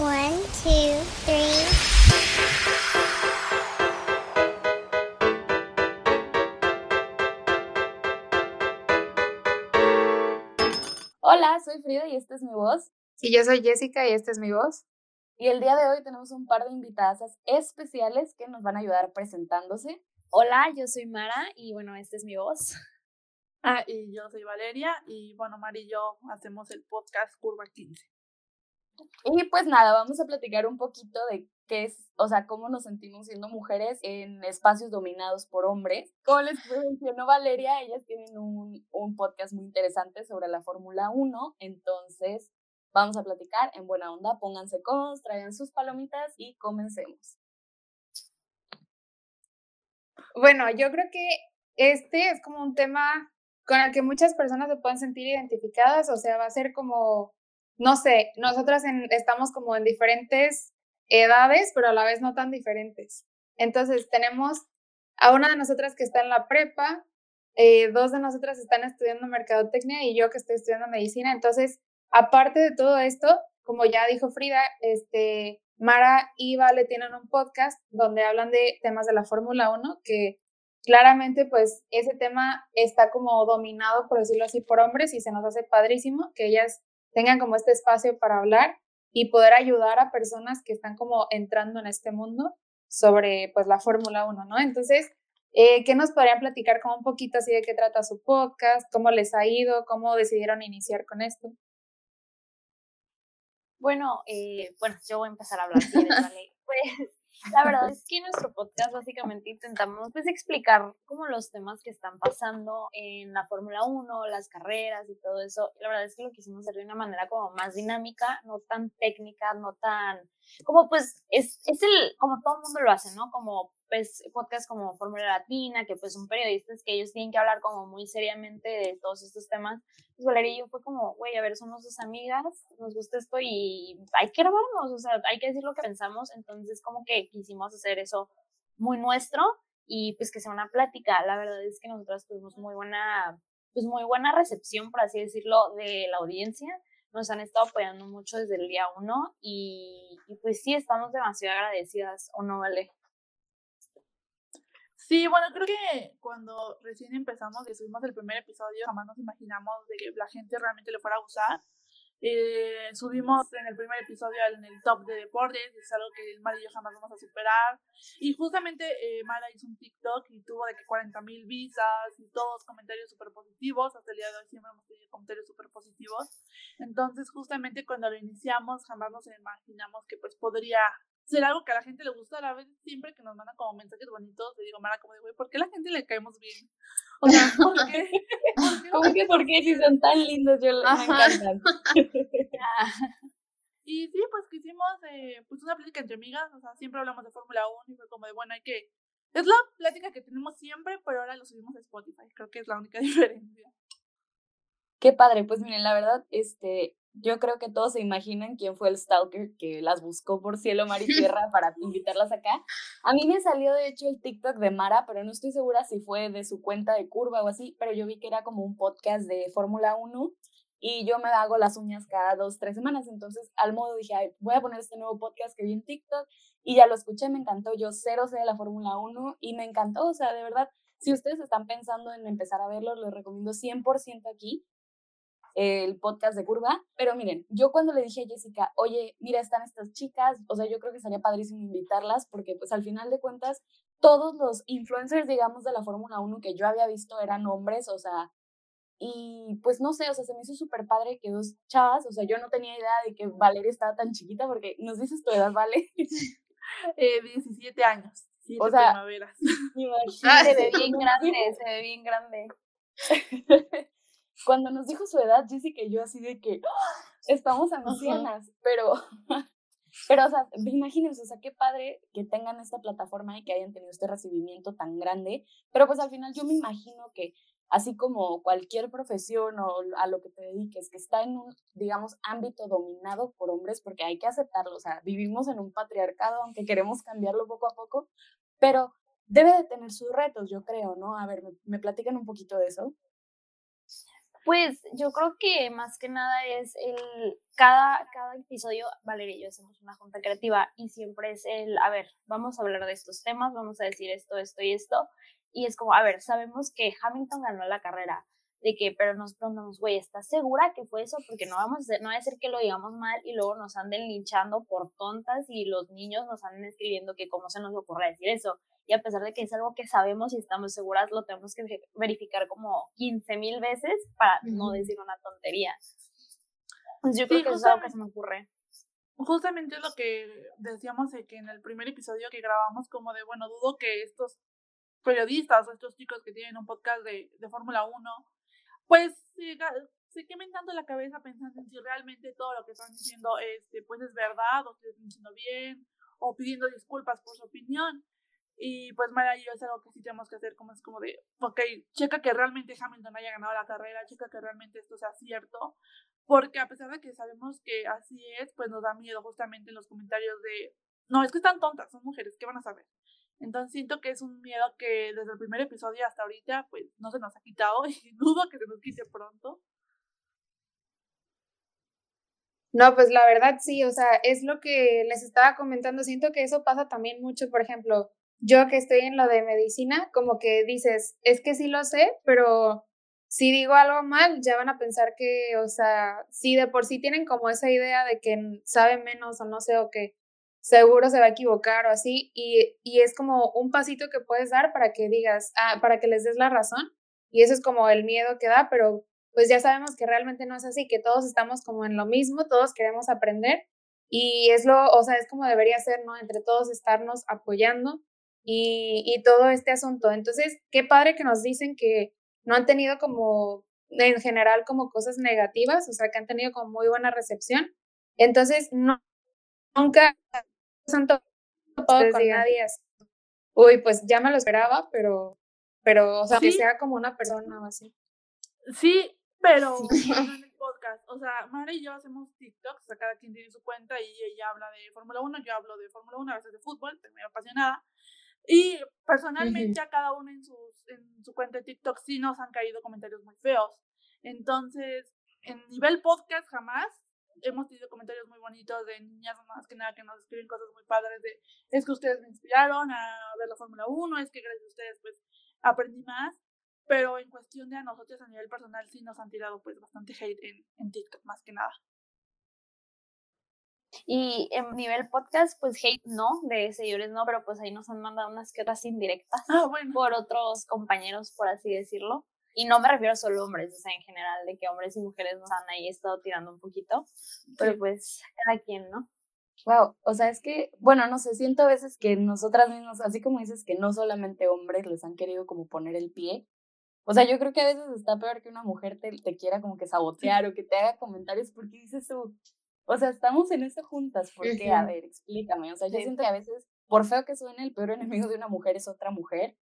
One, two, three. Hola, soy Frida y esta es mi voz. Y yo soy Jessica y esta es mi voz. Y el día de hoy tenemos un par de invitadas especiales que nos van a ayudar presentándose. Hola, yo soy Mara y bueno, esta es mi voz. Ah, y yo soy Valeria y bueno, Mari y yo hacemos el podcast Curva 15. Y pues nada, vamos a platicar un poquito de qué es, o sea, cómo nos sentimos siendo mujeres en espacios dominados por hombres. Como les mencionó Valeria, ellas tienen un, un podcast muy interesante sobre la Fórmula 1, entonces vamos a platicar en buena onda, pónganse cómodos, traigan sus palomitas y comencemos. Bueno, yo creo que este es como un tema con el que muchas personas se pueden sentir identificadas, o sea, va a ser como, no sé, nosotras estamos como en diferentes edades, pero a la vez no tan diferentes. Entonces, tenemos a una de nosotras que está en la prepa, eh, dos de nosotras están estudiando mercadotecnia y yo que estoy estudiando medicina. Entonces, aparte de todo esto, como ya dijo Frida, este, Mara y Vale tienen un podcast donde hablan de temas de la Fórmula 1 que claramente pues ese tema está como dominado, por decirlo así, por hombres y se nos hace padrísimo que ellas tengan como este espacio para hablar y poder ayudar a personas que están como entrando en este mundo sobre pues la Fórmula 1, ¿no? Entonces, eh, ¿qué nos podrían platicar como un poquito así de qué trata su podcast, cómo les ha ido, cómo decidieron iniciar con esto? Bueno, eh, bueno, yo voy a empezar a hablar. ¿vale? Pues la verdad es que en nuestro podcast básicamente intentamos pues explicar como los temas que están pasando en la Fórmula 1, las carreras y todo eso. La verdad es que lo quisimos hacer de una manera como más dinámica, no tan técnica, no tan como pues es, es el como todo el mundo lo hace, ¿no? Como pues podcast como Fórmula Latina, que pues son periodistas que ellos tienen que hablar como muy seriamente de todos estos temas. Pues Valeria y yo fue como, güey, a ver, somos dos amigas, nos gusta esto y hay que grabarnos, o sea, hay que decir lo que pensamos, entonces como que quisimos hacer eso muy nuestro y pues que sea una plática. La verdad es que nosotros tuvimos muy buena, pues muy buena recepción, por así decirlo, de la audiencia. Nos han estado apoyando mucho desde el día uno y, y pues sí, estamos demasiado agradecidas, ¿o no, Vale? Sí, bueno, creo que cuando recién empezamos y subimos el primer episodio, jamás nos imaginamos de que la gente realmente lo fuera a usar. Eh, subimos en el primer episodio en el top de deportes, es algo que Mara y yo jamás vamos a superar. Y justamente eh, Mara hizo un TikTok y tuvo de que 40 mil visas y todos comentarios súper positivos. Hasta el día de hoy siempre hemos tenido comentarios súper positivos. Entonces, justamente cuando lo iniciamos, jamás nos imaginamos que pues podría ser algo que a la gente le gusta. A la vez, siempre que nos mandan como mensajes bonitos, le digo, Mara, como de, güey, ¿por qué a la gente le caemos bien? O sea, ¿por qué? ¿Cómo que por qué? Si son tan lindos, yo me encantan. y sí, pues que hicimos eh, pues una plática entre amigas, o sea, siempre hablamos de Fórmula 1 y fue como de, bueno, hay que... Es la plática que tenemos siempre, pero ahora lo subimos a Spotify, creo que es la única diferencia. Qué padre, pues miren, la verdad, este, yo creo que todos se imaginan quién fue el stalker que las buscó por cielo, mar y tierra para invitarlas acá. A mí me salió de hecho el TikTok de Mara, pero no estoy segura si fue de su cuenta de curva o así, pero yo vi que era como un podcast de Fórmula 1 y yo me hago las uñas cada dos, tres semanas. Entonces, al modo dije, Ay, voy a poner este nuevo podcast que vi en TikTok y ya lo escuché, me encantó. Yo cero sé de la Fórmula 1 y me encantó. O sea, de verdad, si ustedes están pensando en empezar a verlo, les recomiendo 100% aquí el podcast de Curva. Pero miren, yo cuando le dije a Jessica, oye, mira, están estas chicas, o sea, yo creo que sería padrísimo invitarlas porque pues al final de cuentas, todos los influencers, digamos, de la Fórmula 1 que yo había visto eran hombres, o sea, y pues no sé, o sea, se me hizo súper padre que dos chavas, o sea, yo no tenía idea de que Valeria estaba tan chiquita porque nos dices tu edad, ¿vale? eh, 17 años. o sea, primaveras. se ve bien grande, se ve bien grande. Cuando nos dijo su edad, Jessica y yo así de que ¡Ah! estamos ancianas, pero, pero, o sea, imagínense, o sea, qué padre que tengan esta plataforma y que hayan tenido este recibimiento tan grande, pero pues al final yo me imagino que así como cualquier profesión o a lo que te dediques, que está en un, digamos, ámbito dominado por hombres, porque hay que aceptarlo, o sea, vivimos en un patriarcado, aunque queremos cambiarlo poco a poco, pero debe de tener sus retos, yo creo, ¿no? A ver, me, me platican un poquito de eso. Pues yo creo que más que nada es el, cada, cada episodio, Valeria y yo hacemos una junta creativa y siempre es el, a ver, vamos a hablar de estos temas, vamos a decir esto, esto y esto. Y es como, a ver, sabemos que Hamilton ganó la carrera, de que, pero nos preguntamos, güey, ¿estás segura que fue eso? Porque no vamos a, no va a ser que lo digamos mal y luego nos anden linchando por tontas y los niños nos anden escribiendo que cómo se nos ocurre decir eso y a pesar de que es algo que sabemos y estamos seguras, lo tenemos que verificar como 15 mil veces para no decir una tontería. Pues yo creo que eso es algo que se me ocurre. Justamente lo que decíamos de que en el primer episodio que grabamos, como de, bueno, dudo que estos periodistas o estos chicos que tienen un podcast de, de Fórmula 1, pues se, se quemen tanto la cabeza pensando en si realmente todo lo que están diciendo este, pues es verdad o si están diciendo bien o pidiendo disculpas por su opinión. Y pues Mara y yo es algo que sí tenemos que hacer, como es como de, ok, checa que realmente Hamilton haya ganado la carrera, checa que realmente esto sea cierto, porque a pesar de que sabemos que así es, pues nos da miedo justamente en los comentarios de, no, es que están tontas, son mujeres, ¿qué van a saber? Entonces siento que es un miedo que desde el primer episodio hasta ahorita, pues no se nos ha quitado y dudo que se nos quite pronto. No, pues la verdad sí, o sea, es lo que les estaba comentando. Siento que eso pasa también mucho, por ejemplo, yo que estoy en lo de medicina, como que dices, es que sí lo sé, pero si digo algo mal, ya van a pensar que, o sea, si de por sí tienen como esa idea de que sabe menos o no sé, o que seguro se va a equivocar o así, y, y es como un pasito que puedes dar para que digas, ah, para que les des la razón, y eso es como el miedo que da, pero pues ya sabemos que realmente no es así, que todos estamos como en lo mismo, todos queremos aprender, y es lo, o sea, es como debería ser, ¿no? Entre todos estarnos apoyando y, todo este asunto. Entonces, qué padre que nos dicen que no han tenido como, en general, como cosas negativas, o sea, que han tenido como muy buena recepción. Entonces, no, nunca han topado con nadie Uy, pues ya me lo esperaba, pero, pero, o sea, que sea como una persona o así. Sí, pero en el podcast. O sea, Mara y yo hacemos TikToks, o sea, cada quien tiene su cuenta y ella habla de Fórmula 1, yo hablo de Fórmula 1, a veces de fútbol, estoy muy apasionada. Y personalmente a cada uno en, sus, en su cuenta de TikTok sí nos han caído comentarios muy feos. Entonces, en nivel podcast jamás hemos tenido comentarios muy bonitos de niñas más que nada que nos escriben cosas muy padres de es que ustedes me inspiraron a ver la Fórmula 1, es que gracias a ustedes pues aprendí más, pero en cuestión de a nosotros a nivel personal sí nos han tirado pues bastante hate en, en TikTok más que nada. Y en nivel podcast, pues hate no, de seguidores no, pero pues ahí nos han mandado unas que indirectas ah, por otros compañeros, por así decirlo. Y no me refiero solo a hombres, o sea, en general, de que hombres y mujeres nos han ahí estado tirando un poquito, pero pues cada quien, ¿no? Wow, o sea, es que, bueno, no sé, siento a veces que nosotras mismas, así como dices que no solamente hombres les han querido como poner el pie, o sea, yo creo que a veces está peor que una mujer te, te quiera como que sabotear o que te haga comentarios porque dices tú, o sea, estamos en eso juntas, ¿por qué? A ver, explícame. O sea, yo siento que a veces, por feo que suene, el peor enemigo de una mujer es otra mujer.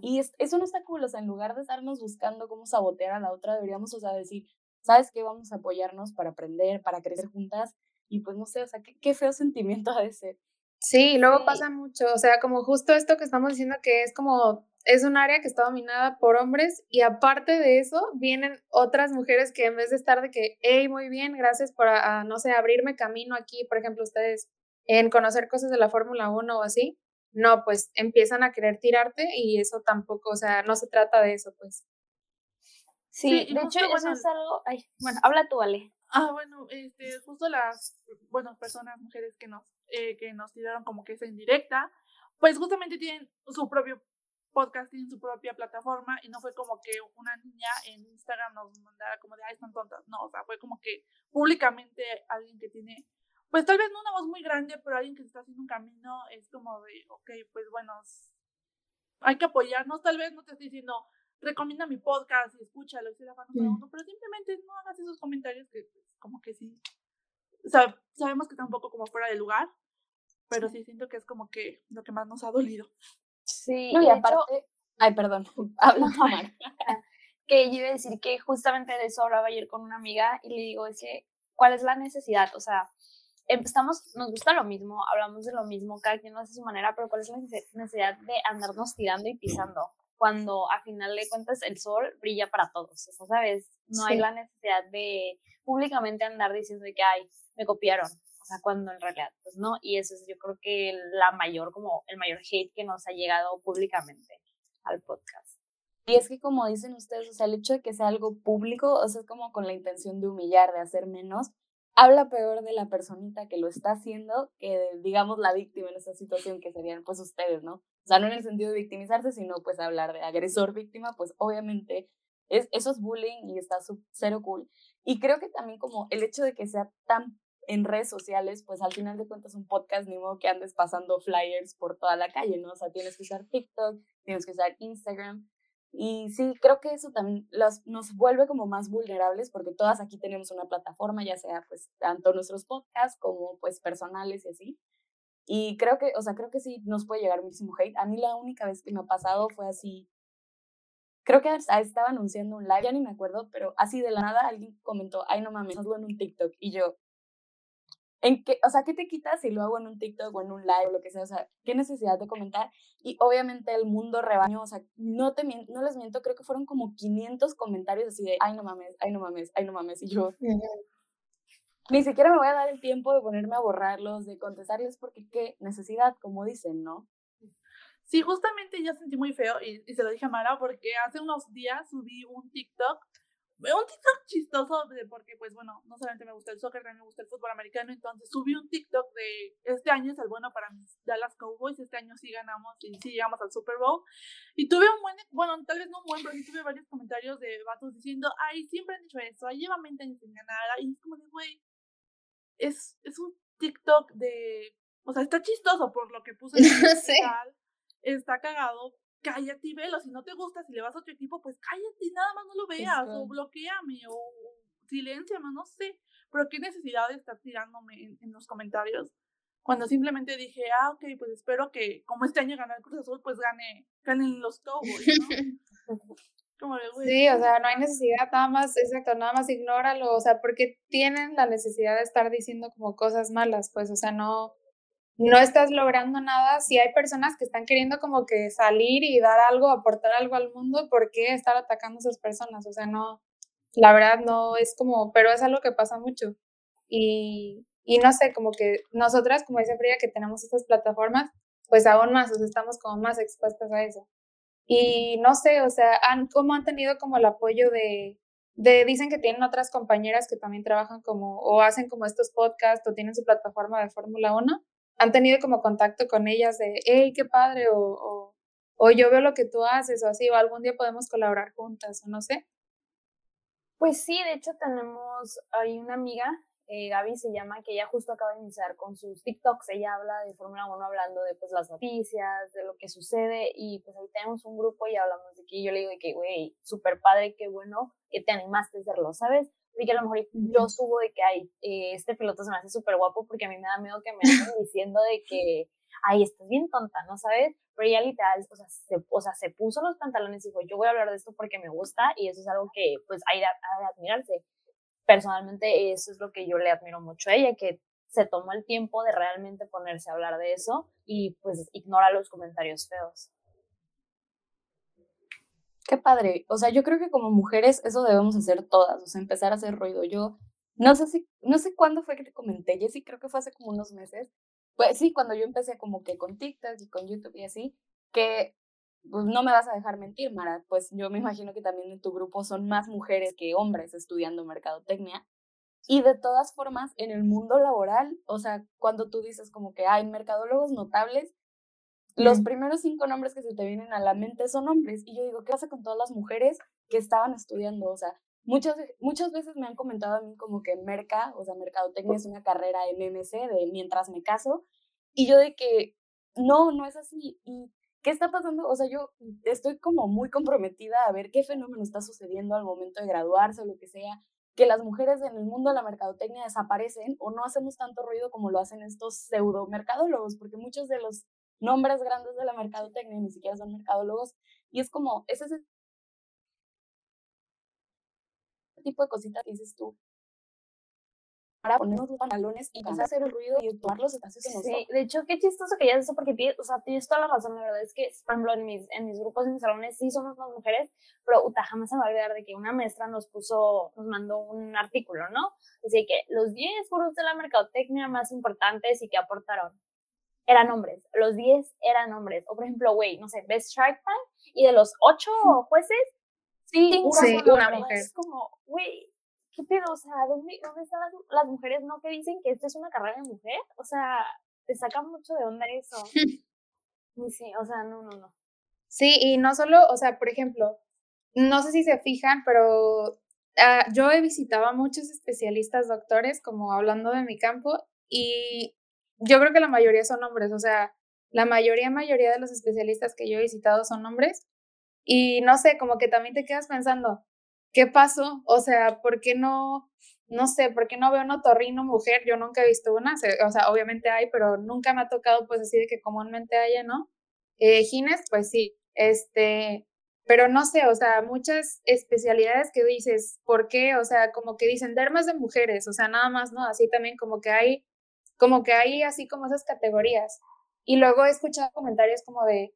Y eso no está cool, o sea, en lugar de estarnos buscando cómo sabotear a la otra, deberíamos, o sea, decir, ¿sabes qué? Vamos a apoyarnos para aprender, para crecer juntas. Y pues no sé, o sea, qué, qué feo sentimiento ha de ser. Sí, luego pasa mucho, o sea, como justo esto que estamos diciendo que es como es un área que está dominada por hombres y aparte de eso vienen otras mujeres que en vez de estar de que, hey, muy bien, gracias por, no sé, abrirme camino aquí, por ejemplo, ustedes en conocer cosas de la Fórmula 1 o así, no, pues empiezan a querer tirarte y eso tampoco, o sea, no se trata de eso, pues. Sí, de hecho, eso es algo, ay, bueno, habla tú, Ale. Ah, bueno, este, justo las, bueno, personas, mujeres que nos, eh, que nos tiraron como que esa indirecta, pues justamente tienen su propio podcast tiene su propia plataforma y no fue como que una niña en Instagram nos mandara como de, ay, están tontas. No, o sea, fue como que públicamente alguien que tiene, pues tal vez no una voz muy grande, pero alguien que está haciendo un camino es como de, ok, pues bueno, hay que apoyarnos. Tal vez no te estoy diciendo, recomienda mi podcast y escúchalo y la fan mm. pero simplemente no hagas esos comentarios que pues, como que sí. sabemos que está un poco como fuera de lugar, pero sí siento que es como que lo que más nos ha dolido. Sí, y aparte, ay, perdón, habla Que yo iba a decir que justamente de eso hablaba ayer con una amiga y le digo, es que, ¿cuál es la necesidad? O sea, estamos, nos gusta lo mismo, hablamos de lo mismo, cada quien lo hace a su manera, pero ¿cuál es la necesidad de andarnos tirando y pisando? cuando a final de cuentas el sol brilla para todos, ¿sabes? No hay la necesidad de públicamente andar diciendo que, ay, me copiaron, o sea, cuando en realidad, pues no, y eso es yo creo que la mayor, como el mayor hate que nos ha llegado públicamente al podcast. Y es que como dicen ustedes, o sea, el hecho de que sea algo público, o sea, es como con la intención de humillar, de hacer menos, habla peor de la personita que lo está haciendo que digamos, la víctima en esta situación, que serían pues ustedes, ¿no? O sea, no en el sentido de victimizarse, sino pues hablar de agresor-víctima, pues obviamente es, eso es bullying y está cero cool. Y creo que también como el hecho de que sea tan en redes sociales, pues al final de cuentas un podcast ni modo que andes pasando flyers por toda la calle, ¿no? O sea, tienes que usar TikTok, tienes que usar Instagram. Y sí, creo que eso también los, nos vuelve como más vulnerables porque todas aquí tenemos una plataforma, ya sea pues tanto nuestros podcasts como pues personales y así. Y creo que, o sea, creo que sí nos puede llegar muchísimo hate. A mí la única vez que me ha pasado fue así, creo que estaba anunciando un live, ya ni me acuerdo, pero así de la nada alguien comentó, ay no mames, hazlo en un TikTok. Y yo, ¿En qué, o sea, ¿qué te quitas si lo hago en un TikTok o en un live o lo que sea? O sea, ¿qué necesidad de comentar? Y obviamente el mundo rebaño, o sea, no, te no les miento, creo que fueron como 500 comentarios así de, ay, no mames, ay, no mames, ay, no mames. Y yo, ni siquiera me voy a dar el tiempo de ponerme a borrarlos, de contestarles, porque qué necesidad, como dicen, ¿no? Sí, justamente yo sentí muy feo y, y se lo dije a Mara porque hace unos días subí un TikTok un TikTok chistoso de, porque pues bueno, no solamente me gusta el soccer, también me gusta el fútbol americano, entonces subí un TikTok de este año es el bueno para mis Dallas Cowboys, este año sí ganamos y sí llegamos al Super Bowl y tuve un buen, bueno, tal vez no un buen, pero sí tuve varios comentarios de vatos diciendo, ay, siempre han dicho eso, ay, lleva 20 años sin ganar, y es como de, güey, es, es un TikTok de, o sea, está chistoso por lo que puse en el está cagado, cállate y velo. Si no te gusta, si le vas a otro equipo, pues cállate y nada más no lo veas, o bloqueame, o silenciame, no sé. Pero qué necesidad de estar tirándome en, los comentarios cuando simplemente dije, ah, ok, pues espero que como este año gana el Cruz Azul, pues gane, ganen los Cowboys, ¿no? sí, o sea, no hay necesidad, nada más, exacto, nada más ignóralo, o sea, porque tienen la necesidad de estar diciendo como cosas malas, pues, o sea, no, no estás logrando nada. Si hay personas que están queriendo como que salir y dar algo, aportar algo al mundo, ¿por qué estar atacando a esas personas? O sea, no, la verdad no es como, pero es algo que pasa mucho. Y, y no sé, como que nosotras, como dice Frida, que tenemos estas plataformas, pues aún más, o estamos como más expuestas a eso. Y no sé, o sea, han, ¿cómo han tenido como el apoyo de, de, dicen que tienen otras compañeras que también trabajan como, o hacen como estos podcasts, o tienen su plataforma de Fórmula 1? Han tenido como contacto con ellas de, hey, qué padre, o, o, yo veo lo que tú haces, o así, o algún día podemos colaborar juntas, o no sé. Pues sí, de hecho tenemos, hay una amiga, eh, Gaby se llama, que ella justo acaba de iniciar con sus TikToks, ella habla de Fórmula 1 hablando de pues las noticias, de lo que sucede, y pues ahí tenemos un grupo y hablamos de que yo le digo de que, güey, súper padre, qué bueno que te animaste a hacerlo, ¿sabes? Y que a lo mejor yo subo de que, ay, eh, este piloto se me hace súper guapo porque a mí me da miedo que me estén diciendo de que, ay, estás bien tonta, ¿no sabes? Pero ella literal, o sea, se, o sea, se puso los pantalones y dijo, yo voy a hablar de esto porque me gusta y eso es algo que, pues, hay de, admirarse. Personalmente, eso es lo que yo le admiro mucho a ella, que se tomó el tiempo de realmente ponerse a hablar de eso y, pues, ignora los comentarios feos. Qué padre. O sea, yo creo que como mujeres eso debemos hacer todas, o sea, empezar a hacer ruido. Yo no sé si, no sé cuándo fue que te comenté, Jessy, creo que fue hace como unos meses. Pues sí, cuando yo empecé como que con TikTok y con YouTube y así, que pues no me vas a dejar mentir, Mara, pues yo me imagino que también en tu grupo son más mujeres que hombres estudiando mercadotecnia. Y de todas formas, en el mundo laboral, o sea, cuando tú dices como que hay mercadólogos notables, los primeros cinco nombres que se te vienen a la mente son hombres. Y yo digo, ¿qué pasa con todas las mujeres que estaban estudiando? O sea, muchas, muchas veces me han comentado a mí como que Merca, o sea, Mercadotecnia es una carrera MMC de mientras me caso. Y yo de que, no, no es así. ¿Y qué está pasando? O sea, yo estoy como muy comprometida a ver qué fenómeno está sucediendo al momento de graduarse o lo que sea que las mujeres en el mundo de la mercadotecnia desaparecen o no hacemos tanto ruido como lo hacen estos pseudo mercadólogos, porque muchos de los nombres grandes de la mercadotecnia, ni siquiera son mercadólogos, y es como, ese es el tipo de cositas que dices tú. para ponernos los pantalones y empezar a hacer el ruido y tomar los espacios que nos Sí, de hecho, qué chistoso que ya eso, porque tienes, o sea, tienes toda la razón, la verdad es que, por ejemplo, en mis, en mis grupos, en mis salones, sí somos más mujeres, pero uta, jamás se me va a olvidar de que una maestra nos puso, nos mandó un artículo, ¿no? Decía que los 10 gurús de la mercadotecnia más importantes y que aportaron eran hombres, los 10 eran hombres, o por ejemplo, güey, no sé, Best Shark Tank, y de los 8 jueces, Sí, sí, una mujer. Es como, güey, ¿qué pedo? O sea, ¿dónde, dónde están las, las mujeres no que dicen que esta es una carrera de mujer? O sea, te saca mucho de onda eso. Y sí, o sea, no, no, no. Sí, y no solo, o sea, por ejemplo, no sé si se fijan, pero ah, yo he visitado a muchos especialistas doctores, como hablando de mi campo, y yo creo que la mayoría son hombres, o sea, la mayoría, mayoría de los especialistas que yo he visitado son hombres, y no sé, como que también te quedas pensando, ¿qué pasó? O sea, ¿por qué no, no sé, por qué no veo un otorrino mujer? Yo nunca he visto una, o sea, obviamente hay, pero nunca me ha tocado pues así de que comúnmente haya, ¿no? Eh, Gines, pues sí, este, pero no sé, o sea, muchas especialidades que dices, ¿por qué? O sea, como que dicen dermas de mujeres, o sea, nada más, ¿no? Así también como que hay, como que hay así como esas categorías. Y luego he escuchado comentarios como de,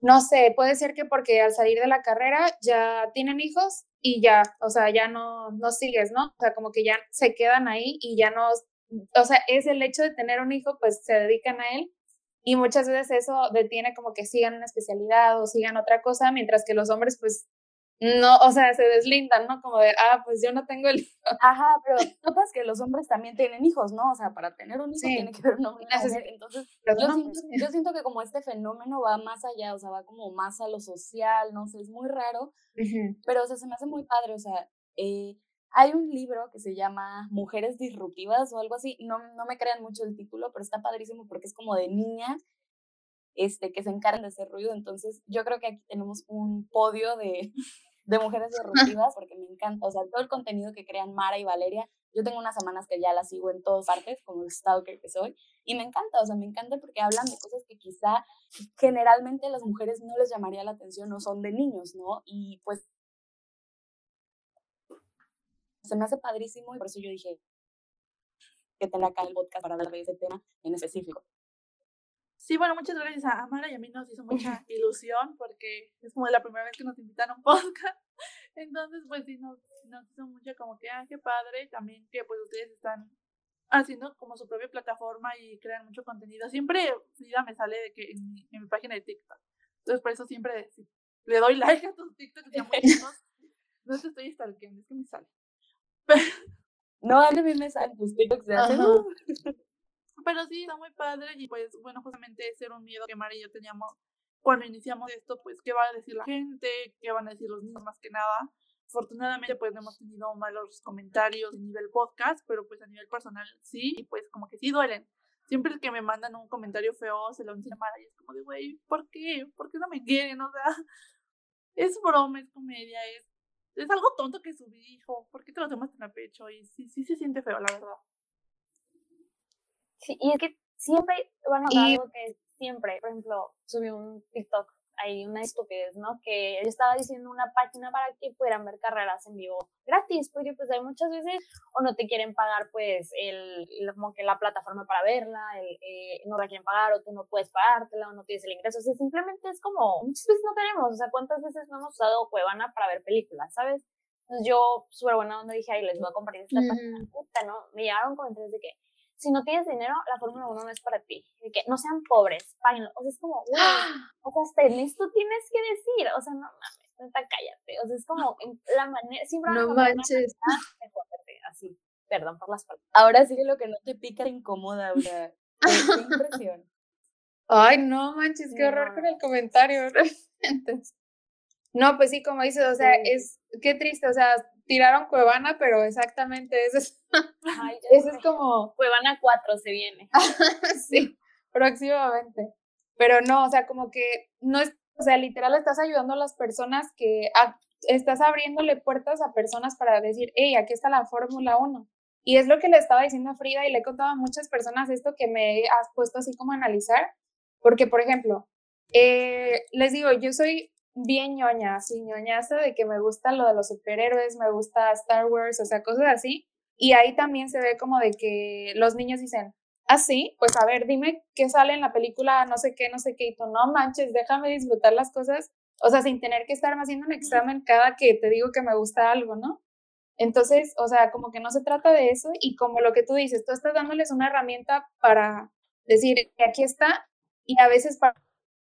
no sé, puede ser que porque al salir de la carrera ya tienen hijos y ya, o sea, ya no, no sigues, ¿no? O sea, como que ya se quedan ahí y ya no, o sea, es el hecho de tener un hijo, pues se dedican a él y muchas veces eso detiene como que sigan una especialidad o sigan otra cosa, mientras que los hombres, pues, no, o sea, se deslindan, ¿no? Como de, ah, pues yo no tengo el hijo. Ajá, pero notas que los hombres también tienen hijos, ¿no? O sea, para tener un hijo Sí. tiene que haber un hombre y una mujer. Entonces, yo siento, yo siento que como este fenómeno va más allá, o sea, va como más a lo social, no sé, es muy raro, pero o sea, se me hace muy padre, o sea, eh, hay un libro que se llama Mujeres Disruptivas o algo así, no, no me crean mucho el título, pero está padrísimo porque es como de niñas este, que se encargan de hacer ruido, entonces yo creo que aquí tenemos un podio de, de mujeres disruptivas porque me encanta, o sea, todo el contenido que crean Mara y Valeria, yo tengo unas semanas que ya las sigo en todas partes, como el stalker que soy, y me encanta, o sea, me encanta porque hablan de cosas que quizá generalmente a las mujeres no les llamaría la atención, no son de niños, ¿no? Y pues se me hace padrísimo y por eso yo dije que tener acá el podcast para hablar de ese tema en específico. Sí, bueno, muchas gracias a Amara y a mí nos hizo mucha ilusión porque es como la primera vez que nos invitan a un podcast. Entonces, pues sí, nos, nos hizo mucho como que, ah, qué padre. También que pues ustedes están haciendo como su propia plataforma y crean mucho contenido. Siempre Frida me sale de que en mi, en mi página de TikTok. Entonces, por eso siempre le doy like a tus TikToks. No te estoy stalkeando, es que me sale. No, a mí me salen tus TikToks de hace, Pero sí, está muy padre y pues bueno, justamente ese era un miedo que Mara y yo teníamos cuando iniciamos esto, pues qué va a decir la gente, qué van a decir los niños más que nada. Afortunadamente pues no hemos tenido malos comentarios a nivel podcast, pero pues a nivel personal sí, y pues como que sí duelen. Siempre que me mandan un comentario feo se lo enseño a y es como de, güey, ¿por qué? ¿Por qué no me quieren? O sea, es broma, es comedia, es, es algo tonto que subí, hijo. ¿Por qué te lo tomas tan a pecho? Y sí, sí se siente feo, la verdad. Sí, y es que siempre van a Y- algo que siempre, por ejemplo, subí un TikTok, hay una estupidez, ¿no? Que yo estaba diciendo una página para que pudieran ver carreras en vivo gratis, porque pues hay muchas veces o no te quieren pagar pues el, como que la plataforma para verla, el, eh, no la quieren pagar o tú no puedes pagártela o no tienes el ingreso, o sea, simplemente es como, muchas veces no queremos, o sea, ¿cuántas veces no hemos usado Cuevana para ver películas, ¿sabes? Entonces yo, súper buena onda, dije, ay, les voy a compartir esta página, puta, ¿no? Me llegaron comentarios de que si no tienes dinero, la Fórmula 1 no es para ti. De que no sean pobres, páguenlo. O sea, es como, güey, o sea, hasta en esto tienes que decir. O sea, no mames, neta, cállate. O sea, es como en la manera, siempre No manches. así. Perdón por las palabras. Ahora sí que lo que no te pica te incomoda, qué, qué impresión. Ay, no manches, qué horror con el comentario. realmente. No, pues sí, como dices, o sea, Sí. es, qué triste, o sea, tiraron Cuevana, pero exactamente eso es, Ay, eso es como, Cuevana 4 se viene. sí, próximamente. Pero no, o sea, como que no es, o sea, literal estás ayudando a las personas que, a- estás abriéndole puertas a personas para decir, hey, aquí está la Fórmula 1. Y es lo que le estaba diciendo a Frida y le he contado a muchas personas esto que me has puesto así como a analizar, porque, por ejemplo, eh, les digo, yo soy bien ñoña, así ñoñaza de que me gusta lo de los superhéroes, me gusta Star Wars, o sea, cosas así. Y ahí también se ve como de que los niños dicen, ah, sí, pues a ver, dime qué sale en la película, no sé qué, no sé qué, y tú no manches, déjame disfrutar las cosas, o sea, sin tener que estarme haciendo un examen cada que te digo que me gusta algo, ¿no? Entonces, o sea, como que no se trata de eso y como lo que tú dices, tú estás dándoles una herramienta para decir, aquí está, y a veces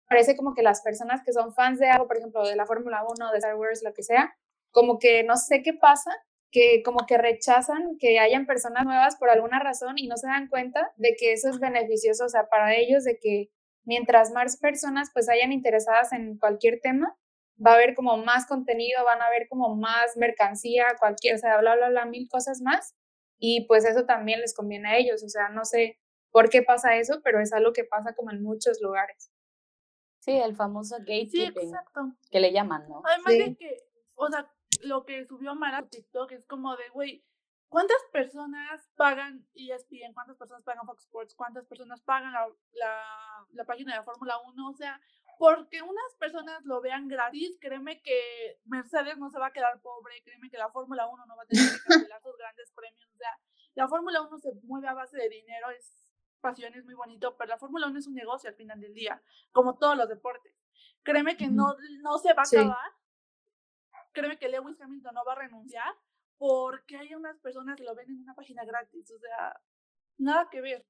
parece como que las personas que son fans de algo, por ejemplo, de la Fórmula 1, de Star Wars, lo que sea, como que no sé qué pasa, que como que rechazan que hayan personas nuevas por alguna razón y no se dan cuenta de que eso es beneficioso, o sea, para ellos, de que mientras más personas pues hayan interesadas en cualquier tema, va a haber como más contenido, van a haber como más mercancía, cualquier, o sea, bla, bla, bla, mil cosas más. Y pues eso también les conviene a ellos, o sea, no sé por qué pasa eso, pero es algo que pasa como en muchos lugares. Sí, el famoso gatekeeping. Sí, exacto. Que le llaman, ¿no? Además de que, o sea, lo que subió Mara a TikTok es como de, güey, ¿cuántas personas pagan ESPN? ¿Cuántas personas pagan Fox Sports? ¿Cuántas personas pagan la, la, la página de Fórmula 1? O sea, porque unas personas lo vean gratis, créeme que Mercedes no se va a quedar pobre, créeme que la Fórmula 1 no va a tener que cancelar sus grandes premios. O sea, la Fórmula 1 se mueve a base de dinero, es pasión, es muy bonito, pero la Fórmula 1 es un negocio al final del día, como todos los deportes. Créeme que no, no se va a acabar. Créeme que Lewis Hamilton no va a renunciar porque hay unas personas que lo ven en una página gratis. O sea, nada que ver.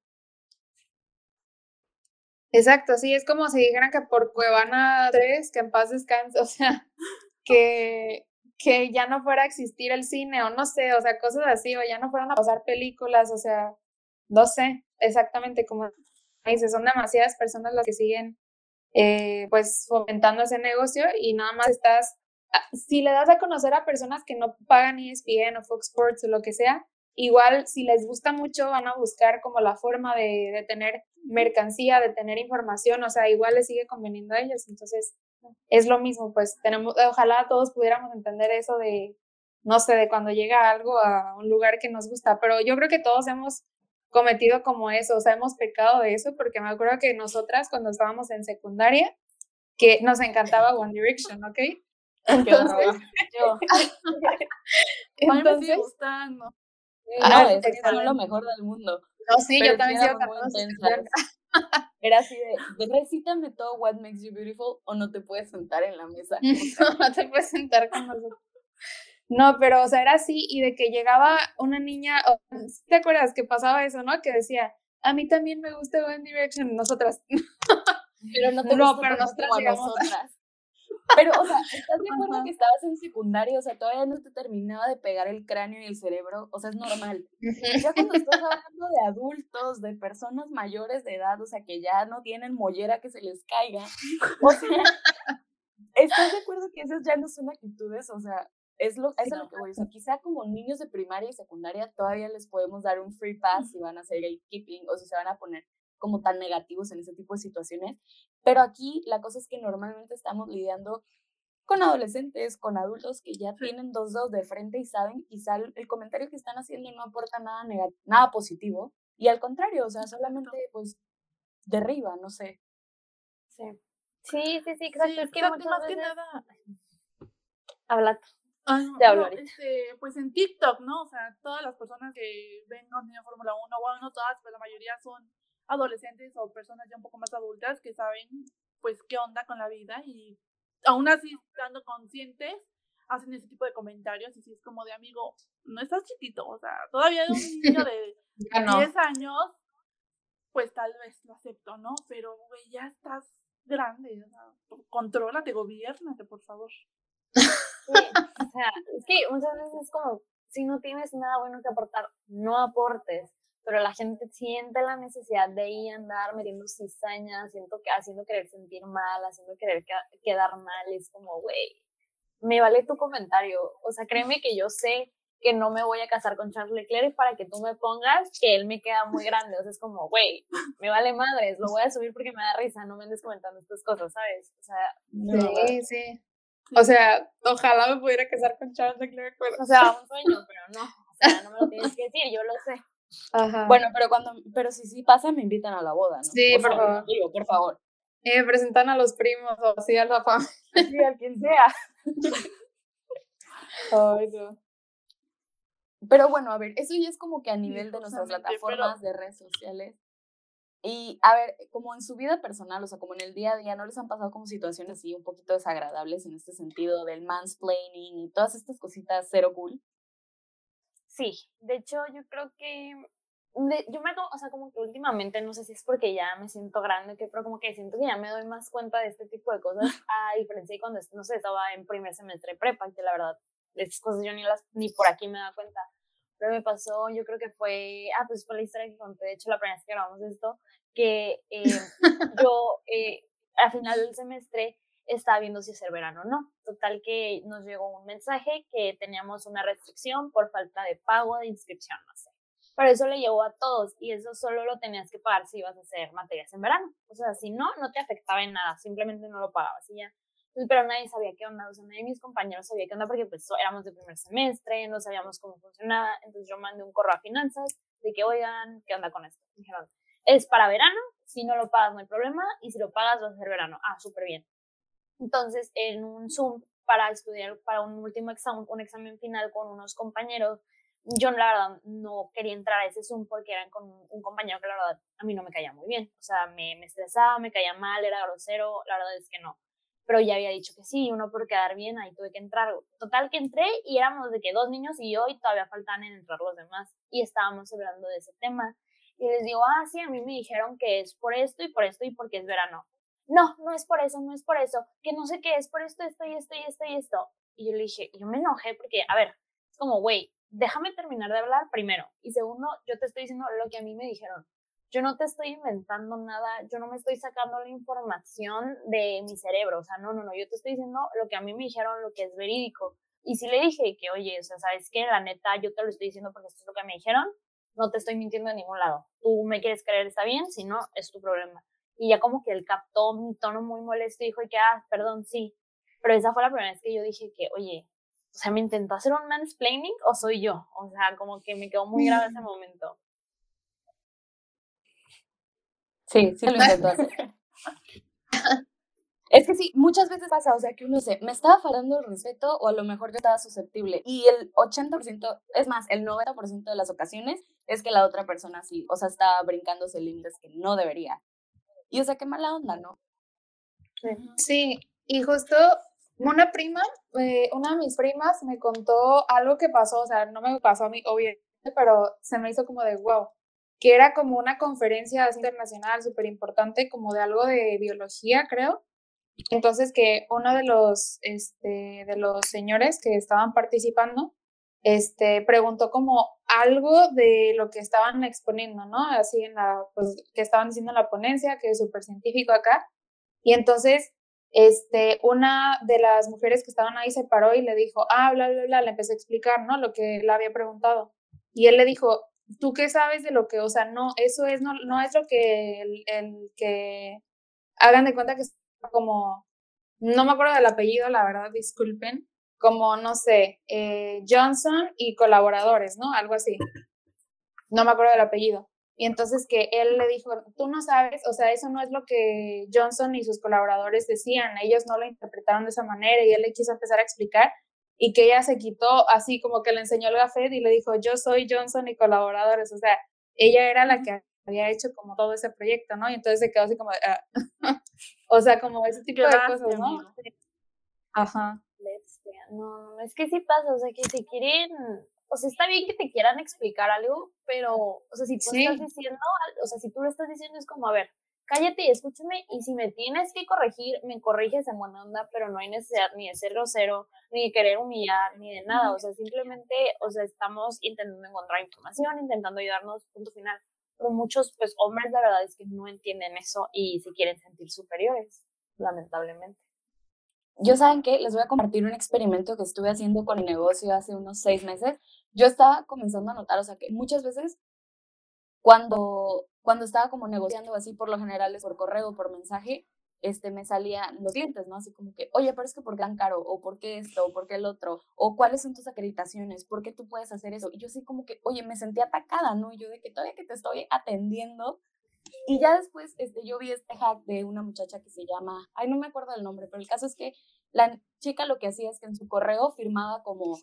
Exacto, sí, es como si dijeran que por Cuevana 3, que en paz descanse, o sea, que, que ya no fuera a existir el cine, o no sé, o sea, cosas así, o ya no fueran a pasar películas, o sea, no sé, exactamente como dices, son demasiadas personas las que siguen eh, pues fomentando ese negocio y nada más estás, ah, si le das a conocer a personas que no pagan ESPN o Fox Sports o lo que sea, igual si les gusta mucho van a buscar como la forma de, de tener mercancía, de tener información, o sea, igual les sigue conveniendo a ellos, entonces es lo mismo, pues tenemos, ojalá todos pudiéramos entender eso de, no sé, de cuando llega algo a un lugar que nos gusta, pero yo creo que todos hemos cometido como eso, o sea, hemos pecado de eso, porque me acuerdo que nosotras cuando estábamos en secundaria, que nos encantaba One Direction, ¿ok? Entonces, yo. Entonces, gustando. Ah, es lo mejor del mundo. No, sí, yo también sigo Era así de, recítame todo What Makes You Beautiful o no te puedes sentar en la mesa. no te puedes sentar con nosotros. No, pero, o sea, era así y de que llegaba una niña, ¿te acuerdas que pasaba eso, no? Que decía, a mí también me gusta One Direction, nosotras. Pero no te no, pero nosotras, nosotras. Pero, o sea, ¿estás de acuerdo que estabas en secundaria? O sea, todavía no te terminaba de pegar el cráneo y el cerebro. O sea, es normal. Ya cuando estás hablando de adultos, de personas mayores de edad, o sea, que ya no tienen mollera que se les caiga. O sea, ¿estás de acuerdo que esas ya no son actitudes? O sea, es lo, es lo que voy a decir. Quizá como niños de primaria y secundaria todavía les podemos dar un free pass si van a hacer gatekeeping o si se van a poner como tan negativos en ese tipo de situaciones. Pero aquí la cosa es que normalmente estamos lidiando con adolescentes, con adultos que ya tienen dos dedos de frente y saben quizá el, comentario que están haciendo no aporta nada nada positivo y al contrario, o sea, solamente pues derriba, no sé. Sí. Sí, sí, sí, exacto. es que más que nada. Habla Ah, no, este, pues en TikTok, ¿no? O sea, todas las personas que ven contenido Fórmula 1, bueno, no todas, pero la mayoría son adolescentes o personas ya un poco más adultas que saben, pues, qué onda con la vida y aún así, estando conscientes, hacen ese tipo de comentarios y si es como de amigo, no estás chiquito, o sea, todavía es un niño de 10 años, pues tal vez lo acepto, ¿no? Pero, güey, ya estás grande, o sea, contrólate, gobiernate, por favor. Sí, o sea, es que muchas veces es como, si no tienes nada bueno que aportar, no aportes, pero la gente siente la necesidad de ir a andar metiendo cizañas, siento que, haciendo querer sentir mal, haciendo querer quedar mal, es como, güey, me vale tu comentario, o sea, créeme que yo sé que no me voy a casar con Charles Leclerc para que tú me pongas que él me queda muy grande. O sea, es como, güey, me vale madres, lo voy a subir porque me da risa, no me andes comentando estas cosas, ¿sabes? O sea, sí, sí. O sea, ojalá me pudiera casar con Charles Leclerc. O sea, un sueño, pero no. O sea, no me lo tienes que decir, yo lo sé. Ajá. Bueno, pero cuando, pero si sí pasa, me invitan a la boda, ¿no? Sí, por, favor. Digo, por favor. Me presentan a los primos o así a la familia. Sí, a quien sea. Ay, no. Pero bueno, a ver, eso ya es como que a nivel de nuestras plataformas de redes sociales. Y a ver, como en su vida personal, o sea, como en el día a día, ¿no les han pasado como situaciones así un poquito desagradables en este sentido del mansplaining y todas estas cositas cero cool? Sí, de hecho yo creo que yo me o sea, como que últimamente, no sé si es porque ya me siento grande, que, pero como que siento que ya me doy más cuenta de este tipo de cosas, a diferencia de cuando, no sé, estaba en primer semestre de prepa, que la verdad, de estas cosas yo ni, las, ni por aquí me da cuenta. Pero me pasó, yo creo que fue, ah, pues fue la historia que conté, de hecho, la primera vez que grabamos esto, que eh, yo eh, al final del semestre estaba viendo si hacer verano o no. Total que nos llegó un mensaje que teníamos una restricción por falta de pago de inscripción, no sé pero eso le llegó a todos y eso solo lo tenías que pagar si ibas a hacer materias en verano. O sea, si no, no te afectaba en nada, simplemente no lo pagabas y ya. Pero nadie sabía qué onda, o sea, nadie de mis compañeros sabía qué onda porque pues éramos de primer semestre, no sabíamos cómo funcionaba, entonces yo mandé un correo a finanzas de que, oigan, ¿qué onda con esto? Me dijeron, es para verano, si no lo pagas no hay problema, y si lo pagas vas a hacer verano. Ah, súper bien. Entonces, en un Zoom para estudiar para un último examen, un examen final con unos compañeros yo la verdad no quería entrar a ese Zoom porque eran con un compañero que la verdad a mí no me caía muy bien. O sea, me, me estresaba, me caía mal, era grosero, la verdad es que no. Pero ya había dicho que sí, uno por quedar bien, ahí tuve que entrar. Total que entré y éramos de que dos niños y yo y todavía faltaban en entrar los demás. Y estábamos hablando de ese tema. Y les digo, ah, sí, a mí me dijeron que es por esto y por esto y porque es verano. No, no es por eso, no es por eso. Que no sé qué es por esto, esto y esto y esto y esto. Y yo le dije, yo me enojé porque, a ver, es como, güey, déjame terminar de hablar primero. Y segundo, yo te estoy diciendo lo que a mí me dijeron. Yo no te estoy inventando nada, yo no me estoy sacando la información de mi cerebro, o sea, no, no, no, yo te estoy diciendo lo que a mí me dijeron, lo que es verídico. Y si le dije que, oye, o sea, ¿sabes qué? La neta, yo te lo estoy diciendo porque esto es lo que me dijeron, no te estoy mintiendo de ningún lado. Tú me quieres creer, está bien, si no, es tu problema. Y ya como que él captó mi tono muy molesto y dijo que, ah, perdón, sí. Pero esa fue la primera vez que yo dije que, oye, o sea, ¿me intentó hacer un mansplaining o soy yo? O sea, como que me quedó muy grave ese momento. Sí, sí lo intentó hacer. Es que sí, muchas veces pasa, o sea, que uno dice, me estaba faltando el respeto o a lo mejor yo estaba susceptible. Y el 80%, es más, el 90% de las ocasiones es que la otra persona sí, o sea, estaba brincándose límites que no debería. Y o sea, qué mala onda, ¿no? Sí, y justo una prima, eh, una de mis primas me contó algo que pasó, o sea, no me pasó a mí, obviamente, pero se me hizo como de wow, que era como una conferencia internacional súper importante, como de algo de biología, creo. Entonces que uno de los, este, de los señores que estaban participando, este, preguntó como algo de lo que estaban exponiendo, ¿no? Así en la, pues, que estaban diciendo en la ponencia, que es súper científico acá. Y entonces este, una de las mujeres que estaban ahí se paró y le dijo, ah, bla, bla, bla, le empecé a explicar, ¿no? Lo que le había preguntado. Y él le dijo, ¿tú qué sabes de lo que, o sea, no, eso es, no, no es lo que, el, que, hagan de cuenta que es como, no me acuerdo del apellido, la verdad, disculpen, como, no sé, eh, Johnson y colaboradores, ¿no? Algo así. No me acuerdo del apellido. Y entonces que él le dijo, tú no sabes, o sea, eso no es lo que Johnson y sus colaboradores decían, ellos no lo interpretaron de esa manera y él le quiso empezar a explicar y que ella se quitó así como que le enseñó el gafet y le dijo, yo soy Johnson y colaboradores, o sea, ella era la que había hecho como todo ese proyecto, ¿no? Y entonces se quedó así como, ah". o sea, como ese tipo de cosas, ¿no? Ajá. No, no, es que sí pasa, o sea, que si quieren o sea, está bien que te quieran explicar algo, pero, o sea, si tú estás diciendo, o sea, si tú lo estás diciendo es como, a ver, cállate y escúchame, y si me tienes que corregir, me corriges en buena onda, pero no hay necesidad ni de ser grosero, ni de querer humillar, ni de nada, o sea, simplemente, o sea, estamos intentando encontrar información, intentando ayudarnos, punto final. Pero muchos, pues, hombres, la verdad es que no entienden eso y se quieren sentir superiores, lamentablemente. Yo saben que les voy a compartir un experimento que estuve haciendo con el negocio hace unos seis meses. Yo estaba comenzando a notar, o sea, que muchas veces cuando, cuando estaba como negociando así, por lo general es por correo, por mensaje, este, me salían los clientes, ¿no? Así como que, oye, pero es que por qué tan caro, o por qué esto, o por qué el otro, o cuáles son tus acreditaciones, por qué tú puedes hacer eso. Y yo así como que, oye, me sentí atacada, ¿no? Yo de que todavía que te estoy atendiendo, y ya después este, yo vi este hack de una muchacha que se llama, ay, no me acuerdo el nombre, pero el caso es que la chica lo que hacía es que en su correo firmaba como